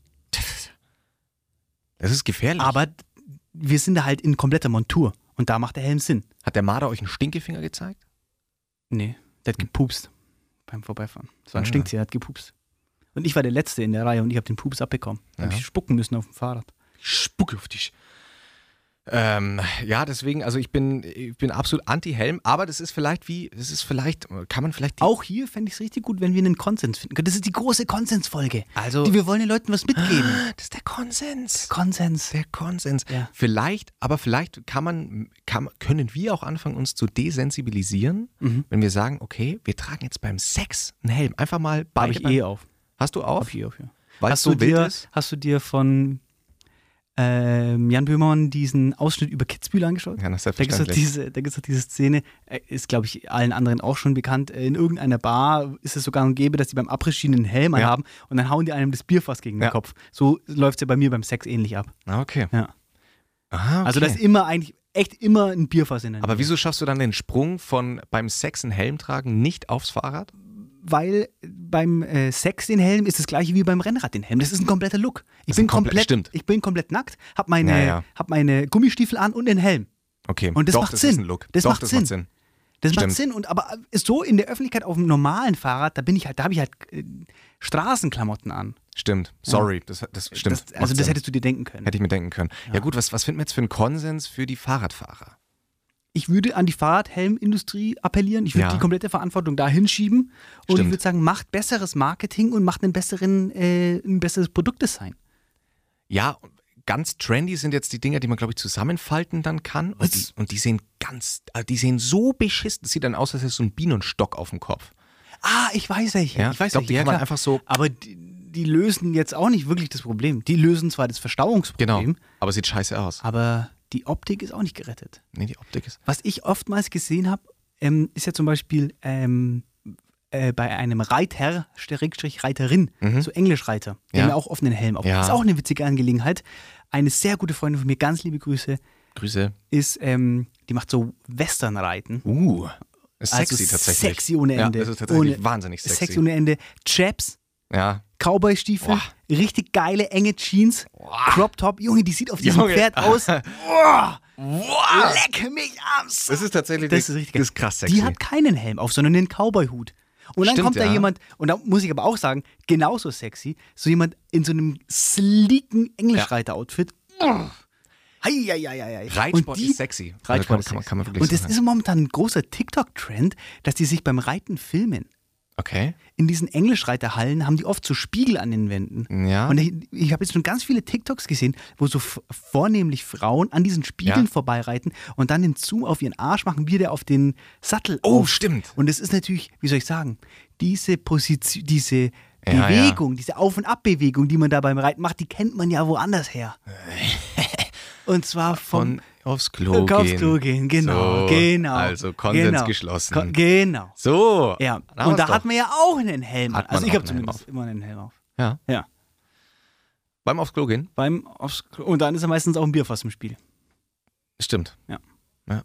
Das ist gefährlich. Aber wir sind da halt in kompletter Montur. Und da macht der Helm Sinn. Hat der Marder euch einen Stinkefinger gezeigt? Nee, der hat gepupst beim Vorbeifahren. Das war ein Ah. Stinktier, der hat gepupst. Und ich war der Letzte in der Reihe und ich habe den Pups abbekommen. Da habe Ja. ich spucken müssen auf dem Fahrrad. Spucke auf dich. Ähm, ja, deswegen, also ich bin, ich bin absolut anti-Helm, aber das ist vielleicht wie, das ist vielleicht, kann man vielleicht Auch hier fände ich es richtig gut, wenn wir einen Konsens finden können. Das ist die große Konsensfolge. Also- die, wir wollen den Leuten was mitgeben. Das ist der Konsens. Konsens. Der Konsens. Ja. Vielleicht, aber vielleicht kann man, kann, können wir auch anfangen, uns zu desensibilisieren, Mhm. wenn wir sagen, okay, wir tragen jetzt beim Sex einen Helm. Einfach mal Habe beide. ich beim- eh auf. Hast du auf? Hab ich eh auf, ja. Weil es Hast, du wild dir, ist? hast du dir von ähm, Jan Böhmermann diesen Ausschnitt über Kitzbühel angeschaut? Ja, das Da gibt es doch selbstverständlich. diese, Szene, äh, ist glaube ich allen anderen auch schon bekannt. äh, In irgendeiner Bar ist es sogar und gäbe, dass die beim Abriss-Ski einen Helm Ja. haben und dann hauen die einem das Bierfass gegen den Ja. Kopf. So läuft es ja bei mir beim Sex ähnlich ab. Ah, okay. Ja. Aha, okay. Also da ist immer eigentlich echt immer ein Bierfass in der aber Nähe. wieso schaffst du dann den Sprung von beim Sex einen Helm tragen nicht aufs Fahrrad? Weil beim äh, Sex den Helm ist das gleiche wie beim Rennrad den Helm. Das ist ein kompletter Look. Ich bin ein komplett- stimmt. ich bin komplett nackt, hab meine, Ja, ja. hab meine Gummistiefel an und den Helm. Okay. Und das Doch, macht das Sinn. Ist ein Look. Das Doch, macht das Sinn. macht Sinn. Das Stimmt. macht Sinn. Und aber äh, so in der Öffentlichkeit auf dem normalen Fahrrad, da bin ich halt, da habe ich halt äh, Straßenklamotten an. Stimmt. Sorry, das, das stimmt. Das, also das Sinn. hättest du dir denken können. Hätte ich mir denken können. Ja, gut, was, was finden wir jetzt für einen Konsens für die Fahrradfahrer? Ich würde an die Fahrradhelmindustrie appellieren. Ich würde Ja. die komplette Verantwortung da hinschieben. Und ich Stimmt. würde sagen, macht besseres Marketing und macht einen besseren, äh, ein besseres Produktdesign. Ja, ganz trendy sind jetzt die Dinger, die man, glaube ich, zusammenfalten dann kann. Und die, und die sehen ganz, äh, die sehen so beschissen. Das sieht dann aus, als hätte so ein Bienenstock auf dem Kopf. Ah, ich weiß welche. Ja, ich weiß ich glaub, welche. die ja, kann man einfach so- Aber die, die lösen jetzt auch nicht wirklich das Problem. Die lösen zwar das Verstauungsproblem, Genau. Aber sieht scheiße aus. aber die Optik ist auch nicht gerettet. Nee, die Optik ist. Was ich oftmals gesehen habe, ähm, ist ja zum Beispiel ähm, äh, bei einem Reiter, Schrägstrich Reiterin, so Englischreiter, die Mhm. Ja. haben ja auch oft einen Helm auf. Ja. Ist auch eine witzige Angelegenheit. Eine sehr gute Freundin von mir, ganz liebe Grüße, Grüße. ist, ähm, die macht so Westernreiten. Uh. Ist Also sexy tatsächlich. Sexy ohne Ende. Ja, das ist tatsächlich ohne, wahnsinnig sexy. Sexy ohne Ende. Chaps, ja. Cowboy-Stiefel, richtig geile, enge Jeans, Crop Top. Junge, die sieht auf diesem Junge. Pferd aus. Boah, leck mich am Das ist tatsächlich Das ist richtig das ist krass sexy. Die hat keinen Helm auf, sondern einen Cowboy-Hut. Und dann Stimmt, kommt da ja. jemand, und da muss ich aber auch sagen, genauso sexy, so jemand in so einem sleeken Englischreiter-Outfit. Heieieiei. Reitsport die- ist sexy. Also Reitsport kann, ist kann, man, sexy. kann man wirklich Und so das sagen. ist momentan ein großer TikTok-Trend, dass die sich beim Reiten filmen. Okay. In diesen Englischreiterhallen haben die oft so Spiegel an den Wänden. Ja. Und ich, ich habe jetzt schon ganz viele TikToks gesehen, wo so vornehmlich Frauen an diesen Spiegeln Ja. vorbeireiten und dann den Zoom auf ihren Arsch machen, wie der auf den Sattel Oh, auf- stimmt. Und es ist natürlich, wie soll ich sagen, diese Position, diese Ja, Bewegung, diese Auf- und Abbewegung, die man da beim Reiten macht, die kennt man ja woanders her. und zwar vom Von aufs Klo aufs gehen. Klo gehen, genau, So, genau. Also Konsens genau. geschlossen. Ko genau. so. Ja, und da hat man ja auch einen Helm. an. Hat Also ich habe zumindest immer einen Helm auf. Ja. Ja. Beim aufs Klo gehen? Beim aufs Klo. Und dann ist ja meistens auch ein Bierfass im Spiel. Stimmt. Ja. ja.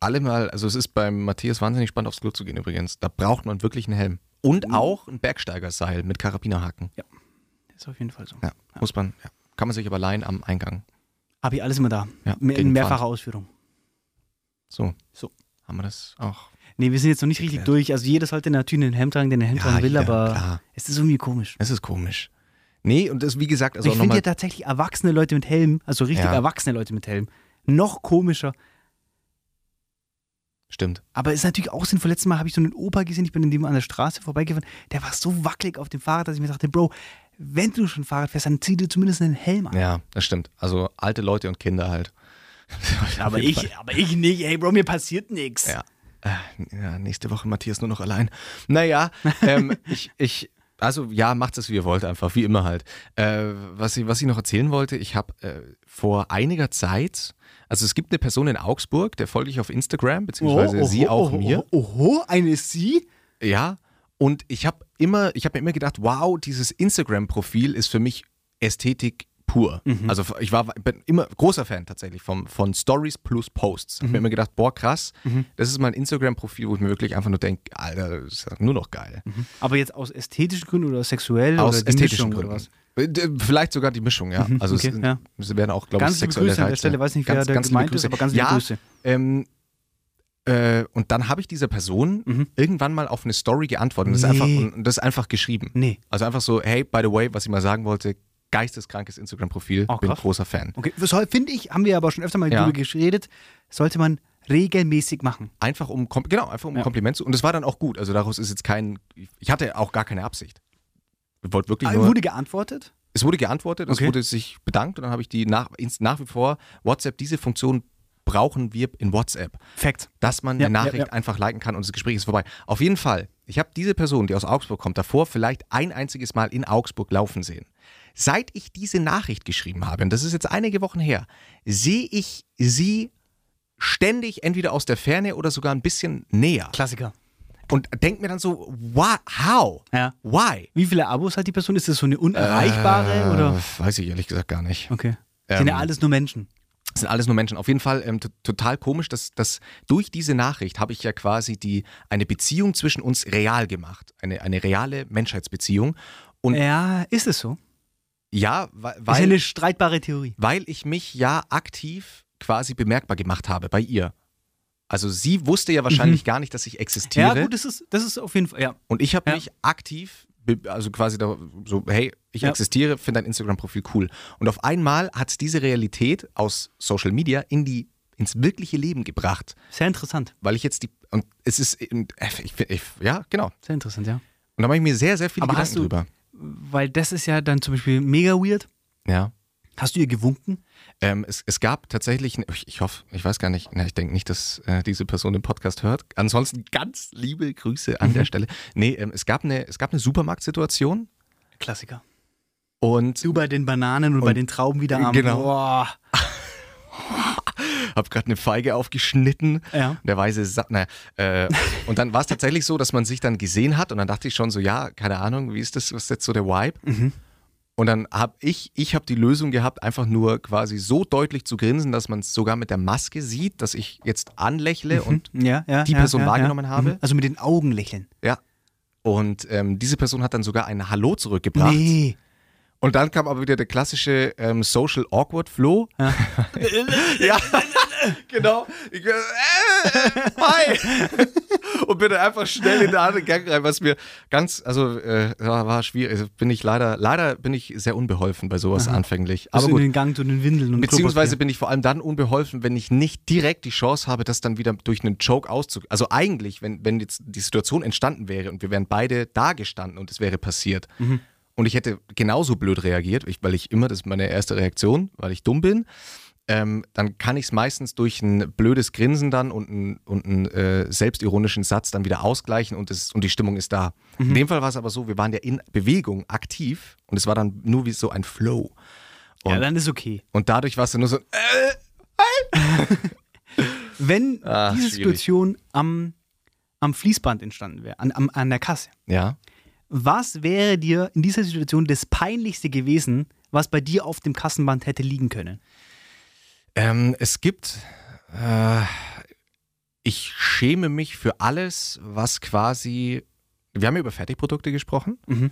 Alle mal, also es ist beim Matthias wahnsinnig spannend aufs Klo zu gehen übrigens. Da braucht man wirklich einen Helm. Und Mhm. auch ein Bergsteigerseil mit Karabinerhaken. Ist auf jeden Fall so. Ja, muss man, ja. Kann man sich aber leihen am Eingang. Habe ich alles immer da. Ja, Mehr- In mehrfacher. Ausführung. So. So. Haben wir das auch. Nee, wir sind jetzt noch nicht richtig Ja. durch. Also jeder sollte natürlich einen Helm tragen, den er Helm tragen will, jeder, aber klar. es ist irgendwie komisch. Es ist komisch. Nee, und das, wie gesagt, also ich finde ja tatsächlich erwachsene Leute mit Helm, also richtig Ja. erwachsene Leute mit Helm, noch komischer. Stimmt. Aber ist natürlich auch sinnvoll. Letztes Mal habe ich so einen Opa gesehen, ich bin in dem an der Straße vorbeigefahren, der war so wackelig auf dem Fahrrad, dass ich mir dachte, Bro, wenn du schon Fahrrad fährst, dann zieh dir zumindest einen Helm an. Ja, das stimmt. Also alte Leute und Kinder halt. aber, ich, aber ich nicht, ey, Bro, mir passiert nichts. Ja. Äh, ja, nächste Woche Matthias nur noch allein. Naja, ähm, ich, ich, also ja, macht es wie ihr wollt, einfach, wie immer halt. Äh, was, ich, was ich noch erzählen wollte, ich habe äh, vor einiger Zeit, also es gibt eine Person in Augsburg, der folge ich auf Instagram, beziehungsweise sie auch oho, mir. Oho, oho, eine sie? Ja, und ich habe immer, ich habe mir immer gedacht, wow, dieses Instagram-Profil ist für mich Ästhetik pur. Mhm. Also ich war bin immer großer Fan tatsächlich vom, von Stories plus Posts. Mhm. Hab mir immer gedacht, boah, krass, das ist mein Instagram-Profil, wo ich mir wirklich einfach nur denke, Alter, das ist nur noch geil. Aber jetzt aus ästhetischen Gründen oder sexuell Aus oder ästhetischen Mischung Gründen. oder was? Äh, Vielleicht sogar die Mischung, ja. Mhm, Also okay, es, ja. es werden auch, glaube ich, Ganz liebe sexuelle Grüße an der. Stelle, weiß nicht, wer Ganz- der ganz gemeint ist, aber ganz liebe ja, Grüße. Ähm, äh, und dann habe ich dieser Person Mhm. irgendwann mal auf eine Story geantwortet und das, Nee. einfach, und das einfach geschrieben. Nee. Also einfach so, hey, by the way, was ich mal sagen wollte, geisteskrankes Instagram-Profil, Oh, bin krass. großer Fan. Okay, das finde ich, haben wir aber schon öfter mal Ja. drüber geredet, sollte man regelmäßig machen. Einfach um, genau, einfach um Ja. ein Kompliment zu, und es war dann auch gut, also daraus ist jetzt kein, ich hatte auch gar keine Absicht. Ich wollte wirklich Ah, nur, Wurde geantwortet? es wurde geantwortet, es Okay. wurde sich bedankt und dann habe ich die nach, nach wie vor, WhatsApp, diese Funktion brauchen wir in WhatsApp. Fact. dass man Ja, eine Nachricht ja, ja. einfach liken kann und das Gespräch ist vorbei. Auf jeden Fall, ich habe diese Person, die aus Augsburg kommt, davor vielleicht ein einziges Mal in Augsburg laufen sehen. Seit ich diese Nachricht geschrieben habe, und das ist jetzt einige Wochen her, sehe ich sie ständig entweder aus der Ferne oder sogar ein bisschen näher. Klassiker. Und denke mir dann so, why, how? Ja. Why? Wie viele Abos hat die Person? Ist das so eine unerreichbare oder? Äh, weiß ich ehrlich gesagt gar nicht. Okay. Sind ja Ähm, alles nur Menschen. Das sind alles nur Menschen. Auf jeden Fall ähm, total komisch, dass, dass durch diese Nachricht habe ich ja quasi die, eine Beziehung zwischen uns real gemacht. Eine, eine reale Menschheitsbeziehung. Und Ja, ist es so? ja, weil, ist ja eine streitbare Theorie. weil ich mich ja aktiv quasi bemerkbar gemacht habe bei ihr. Also sie wusste ja wahrscheinlich gar nicht, dass ich existiere. Mhm. Ja, gut, das ist, das ist auf jeden Fall, ja. Und ich habe Ja. mich aktiv, also quasi da, so, hey, ich Ja. existiere, finde dein Instagram-Profil cool. Und auf einmal hat es diese Realität aus Social Media in die, ins wirkliche Leben gebracht. Sehr interessant. weil ich jetzt die und es ist äh, ich, ich, ja genau Sehr interessant, ja. und da mache ich mir sehr sehr viele Aber Gedanken hast du- drüber Weil das ist ja dann zum Beispiel mega weird. ja Hast du ihr gewunken? Ähm, es, es gab tatsächlich ich, ich hoffe ich weiß gar nicht na, ich denke nicht dass äh, diese Person den Podcast hört ansonsten ganz liebe Grüße an Mhm. der Stelle nee ähm, es gab eine es gab eine Supermarktsituation Klassiker. und Du bei den Bananen und, bei den Trauben wieder am. Genau. Boah. habe gerade eine Feige aufgeschnitten. Ja. Der weiße Sa naja, äh, Und dann war es tatsächlich so, dass man sich dann gesehen hat und dann dachte ich schon so, ja, keine Ahnung, wie ist das, was ist jetzt so der Vibe? Mhm. Und dann habe ich, ich habe die Lösung gehabt, einfach nur quasi so deutlich zu grinsen, dass man es sogar mit der Maske sieht, dass ich jetzt anlächle und ja, ja, die ja, Person ja, wahrgenommen ja. habe. Mhm. Also mit den Augen lächeln. ja. Und ähm, diese Person hat dann sogar ein Hallo zurückgebracht. Nee. Und dann kam aber wieder der klassische ähm, Social Awkward Flow. Ja, genau. Ich, äh, äh, hi. Und bin dann einfach schnell in der andere Gang rein, was mir ganz, also äh, war, schwierig. Also bin ich leider, leider bin ich sehr unbeholfen bei sowas anfänglich. Also Aber in gut. den Gang zu den Windeln und Beziehungsweise bin ich vor allem dann unbeholfen, wenn ich nicht direkt die Chance habe, das dann wieder durch einen Joke auszugehen. Also eigentlich, wenn, wenn jetzt die Situation entstanden wäre und wir wären beide da gestanden und es wäre passiert und ich hätte genauso blöd reagiert, weil ich immer, das ist meine erste Reaktion, weil ich dumm bin, ähm, dann kann ich es meistens durch ein blödes Grinsen dann und einen und äh, selbstironischen Satz dann wieder ausgleichen und, es, und die Stimmung ist da. In dem Fall war es aber so, wir waren ja in Bewegung aktiv und es war dann nur wie so ein Flow. Ja, dann ist okay. Und dadurch war es dann nur so, äh, Wenn Ah, diese schwierig. Situation am, am Fließband entstanden wäre, an, am, an der Kasse, ja. was wäre dir in dieser Situation das Peinlichste gewesen, was bei dir auf dem Kassenband hätte liegen können? Ähm, es gibt, äh, ich schäme mich für alles, was quasi, wir haben ja über Fertigprodukte gesprochen Mhm.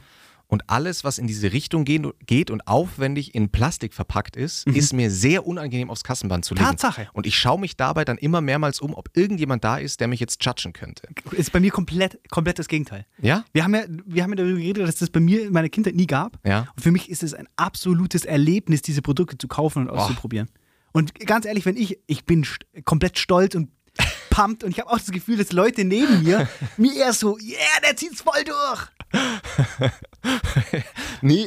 und alles, was in diese Richtung geht, geht und aufwendig in Plastik verpackt ist, ist mir sehr unangenehm aufs Kassenband zu legen. Mhm. Tatsache. Und ich schaue mich dabei dann immer mehrmals um, ob irgendjemand da ist, der mich jetzt judgen könnte. Ist bei mir komplett, komplett das Gegenteil. Ja? Wir haben, ja, wir haben ja darüber geredet, dass es das bei mir in meiner Kindheit nie gab. Ja. Und für mich ist es ein absolutes Erlebnis, diese Produkte zu kaufen und auszuprobieren. Und ganz ehrlich, wenn ich, ich bin st komplett stolz und pumped und ich habe auch das Gefühl, dass Leute neben mir mir eher so, yeah, der zieht's voll durch. Nee,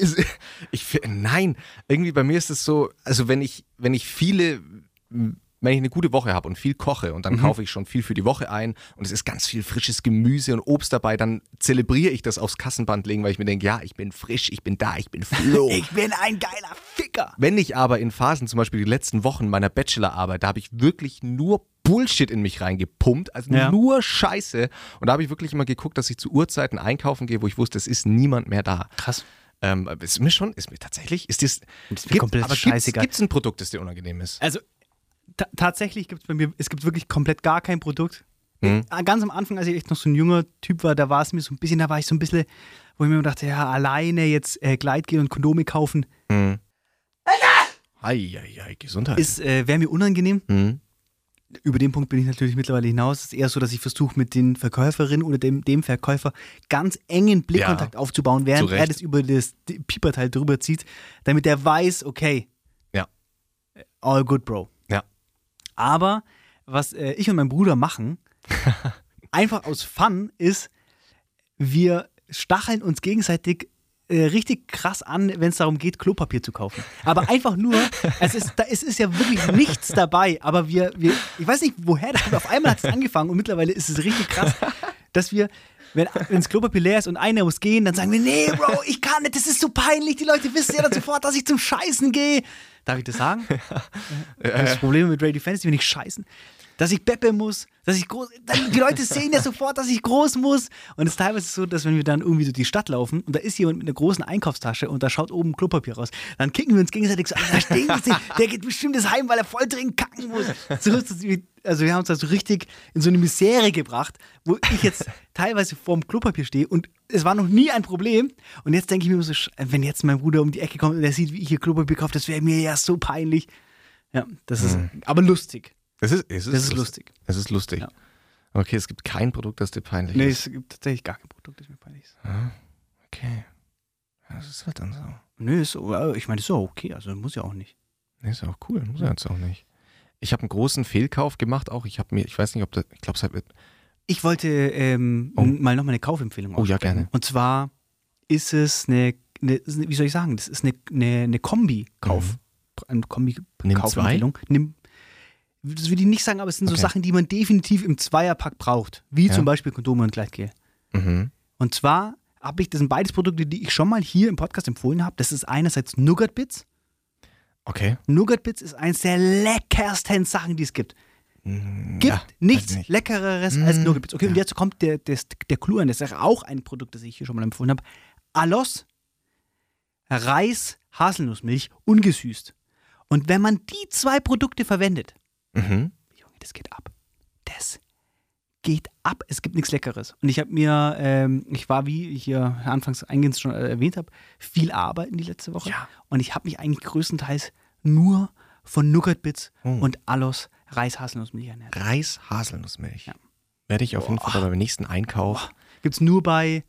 ich, nein, irgendwie bei mir ist es so, also wenn ich, wenn ich viele, wenn ich eine gute Woche habe und viel koche und dann kaufe ich schon viel für die Woche ein und es ist ganz viel frisches Gemüse und Obst dabei, dann zelebriere ich das aufs Kassenband legen, weil ich mir denke, ja, ich bin frisch, ich bin da, ich bin flow. Ich bin ein geiler Ficker. Wenn ich aber in Phasen, zum Beispiel die letzten Wochen meiner Bachelorarbeit, da habe ich wirklich nur Bullshit in mich reingepumpt, also Ja. nur Scheiße. Und da habe ich wirklich immer geguckt, dass ich zu Uhrzeiten einkaufen gehe, wo ich wusste, es ist niemand mehr da. Krass. Ähm, ist mir schon, ist mir tatsächlich, ist das, ist mir komplett aber scheißegal. Gibt es ein Produkt, das dir unangenehm ist? Also tatsächlich gibt es bei mir, es gibt wirklich komplett gar kein Produkt. Mhm. Äh, Ganz am Anfang, als ich echt noch so ein junger Typ war, da war es mir so ein bisschen, da war ich so ein bisschen, wo ich mir dachte, ja, alleine jetzt äh, Gleitgel und Kondome kaufen, Eieiei, Gesundheit. ist, äh, wäre mir unangenehm. Mhm. Über den Punkt bin ich natürlich mittlerweile hinaus. Es ist eher so, dass ich versuche, mit den Verkäuferinnen oder dem, dem Verkäufer ganz engen Blickkontakt Ja. aufzubauen, während er das über das Pieperteil drüber zieht, damit er weiß, okay, Ja. all good, Bro. Aber was äh, ich und mein Bruder machen, einfach aus Fun, ist, wir stacheln uns gegenseitig äh, richtig krass an, wenn es darum geht, Klopapier zu kaufen. Aber einfach nur, es ist, da, es ist ja wirklich nichts dabei, aber wir, wir, ich weiß nicht, woher das kommt. Auf einmal hat es angefangen und mittlerweile ist es richtig krass, dass wir, wenn das Klopapier leer ist und einer muss gehen, dann sagen wir, nee, Bro, ich kann nicht, das ist so peinlich, die Leute wissen ja dann sofort, dass ich zum Scheißen gehe. Darf ich das sagen? Das Problem mit Radio Fantasy, wenn ich scheißen, dass ich Beppe muss, dass ich groß, die Leute sehen ja sofort, dass ich groß muss. Und es ist teilweise so, dass wenn wir dann irgendwie durch die Stadt laufen und da ist jemand mit einer großen Einkaufstasche und da schaut oben Klopapier raus, dann kicken wir uns gegenseitig so an, da stinkt es, der geht bestimmt das heim, weil er voll dringend kacken muss. So ist das, also wir haben uns da so richtig in so eine Misere gebracht, wo ich jetzt teilweise vorm Klopapier stehe und es war noch nie ein Problem. Und jetzt denke ich mir so, wenn jetzt mein Bruder um die Ecke kommt und der sieht, wie ich hier Klopapier kaufe, das wäre mir ja so peinlich. Ja, das ist aber lustig. Es ist, es ist, Das ist lustig. Es ist lustig. Ja. Okay, es gibt kein Produkt, das dir peinlich Nee, ist. es gibt tatsächlich gar kein Produkt, das mir peinlich ist. Okay. Ja, das ist halt dann so. Nö, ist, äh, ich meine, ist ja okay, also muss ja auch nicht. Nee, ist auch cool, muss er jetzt auch nicht. Ich habe einen großen Fehlkauf gemacht auch. Ich habe mir, ich weiß nicht, ob das, ich glaube, es hat Ich wollte ähm, Oh. mal nochmal eine Kaufempfehlung Oh, ja, gerne. Und zwar ist es eine, eine, eine- wie soll ich sagen, das ist eine, eine, eine Kombi-Kauf. Eine Nimm Kombi-Kaufempfehlung. Nimm, das würde ich nicht sagen, aber es sind so Okay. Sachen, die man definitiv im Zweierpack braucht. Wie Ja. zum Beispiel Kondome und Gleitgel. mhm. Und zwar habe ich, das sind beides Produkte, die ich schon mal hier im Podcast empfohlen habe. Das ist einerseits Nougat Bits. Okay. Nougat-Bits ist eins der leckersten Sachen, die es gibt. Gibt Mm, ja, nichts ich nicht. Leckereres als Mm, Nougat-Bits. Okay, und ja. jetzt kommt der, der, der Clou an. Das ist auch ein Produkt, das ich hier schon mal empfohlen habe. Alos, Reis, Haselnussmilch, ungesüßt. Und wenn man die zwei Produkte verwendet, Mhm. Junge, das geht ab. Das geht ab. Es gibt nichts Leckeres. Und ich habe mir, ähm, ich war, wie ich hier anfangs eingehend schon äh, erwähnt habe, viel arbeiten die letzte Woche. Ja. Und ich habe mich eigentlich größtenteils nur von Nougat-Bits Oh. und Alos Reis-Haselnussmilch ernährt. Reis, Haselnussmilch. Ja. Werde ich auf jeden Fall beim nächsten Einkauf Gibt es nur bei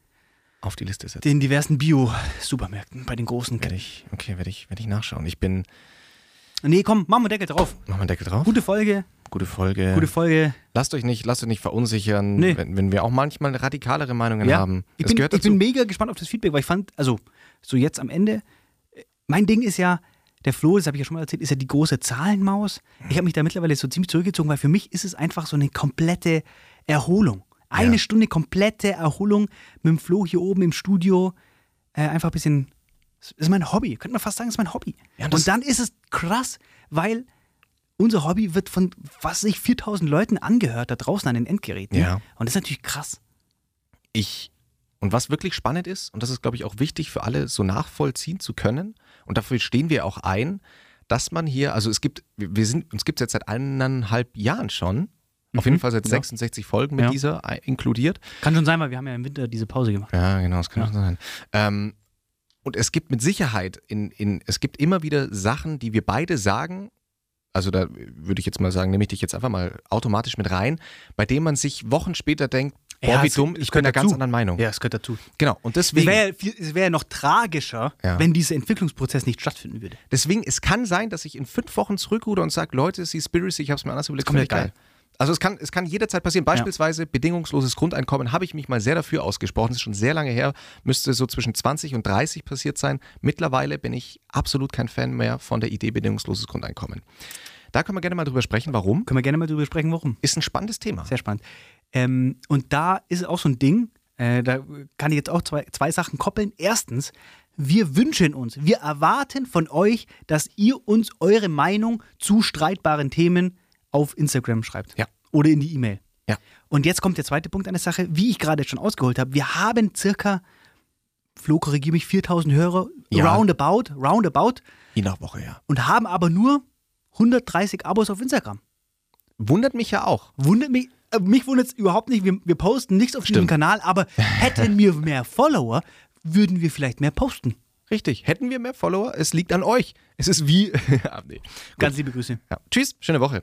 auf die Liste setzen. den diversen Bio-Supermärkten, bei den großen. Werde ich, okay, werde ich, werde ich nachschauen. Ich bin, Nee, komm, machen wir Deckel drauf. machen wir Deckel drauf. Gute Folge, Gute Folge. gute Folge. lasst euch nicht, lasst euch nicht verunsichern, Nee. wenn, wenn wir auch manchmal radikalere Meinungen Ja. haben. Ich bin, ich bin mega gespannt auf das Feedback, weil ich fand, also so jetzt am Ende, mein Ding ist ja, der Flo, das habe ich ja schon mal erzählt, ist ja die große Zahlenmaus. Ich habe mich da mittlerweile so ziemlich zurückgezogen, weil für mich ist es einfach so eine komplette Erholung. Eine Ja. Stunde komplette Erholung mit dem Flo hier oben im Studio. Äh, einfach ein bisschen, das ist mein Hobby. Könnte man fast sagen, ist mein Hobby. Ja, das- Und dann ist es krass, weil unser Hobby wird von, was ich, 4000 Leuten angehört da draußen an den Endgeräten. Ja. Und das ist natürlich krass. ich und was wirklich spannend ist, und das ist, glaube ich, auch wichtig für alle so nachvollziehen zu können, und dafür stehen wir auch ein, dass man hier, also es gibt, wir sind, uns gibt es jetzt seit eineinhalb Jahren schon, auf jeden Fall seit ja. 66 Folgen mit Ja. dieser äh, inkludiert. Kann schon sein, weil wir haben ja im Winter diese Pause gemacht. Ja, genau, das kann Ja. schon sein. Ähm, und es gibt mit Sicherheit, in, in, es gibt immer wieder Sachen, die wir beide sagen, also da würde ich jetzt mal sagen, nehme ich dich jetzt einfach mal automatisch mit rein, bei dem man sich Wochen später denkt, boah, Ja, wie dumm, ich bin der ganz anderen Meinung. Ja, es gehört dazu. Genau, und Es deswegen, wäre es wär ja noch tragischer, Ja. wenn dieser Entwicklungsprozess nicht stattfinden würde. deswegen, es kann sein, dass ich in fünf Wochen zurückruder und sage, Leute, Seaspiracy, ich habe es mir anders überlegt, kommt ja geil. Also es kann, es kann jederzeit passieren. Beispielsweise bedingungsloses Grundeinkommen habe ich mich mal sehr dafür ausgesprochen. Das ist schon sehr lange her, müsste so zwischen 20 und 30 passiert sein. Mittlerweile bin ich absolut kein Fan mehr von der Idee bedingungsloses Grundeinkommen. Da können wir gerne mal drüber sprechen. Warum? Können wir gerne mal drüber sprechen, warum. Ist ein spannendes Thema. Sehr spannend. Ähm, und da ist auch so ein Ding, äh, da kann ich jetzt auch zwei, zwei Sachen koppeln. Erstens, wir wünschen uns, wir erwarten von euch, dass ihr uns eure Meinung zu streitbaren Themen auf Instagram schreibt. Ja. Oder in die E-Mail. Ja. Und jetzt kommt der zweite Punkt an der Sache, wie ich gerade schon ausgeholt habe. Wir haben circa, Flo, korrigiere mich, 4000 Hörer, Ja. roundabout, roundabout, Je nach Woche, ja. und haben aber nur 130 Abos auf Instagram. Wundert mich ja auch. Wundert mich, äh, mich wundert es überhaupt nicht. Wir, wir posten nichts auf diesem Stimmt. Kanal, aber hätten wir mehr Follower, würden wir vielleicht mehr posten. Richtig. Hätten wir mehr Follower? Es liegt an euch. Es ist wie. ah, nee. Ganz liebe Grüße. ja. Tschüss, schöne Woche.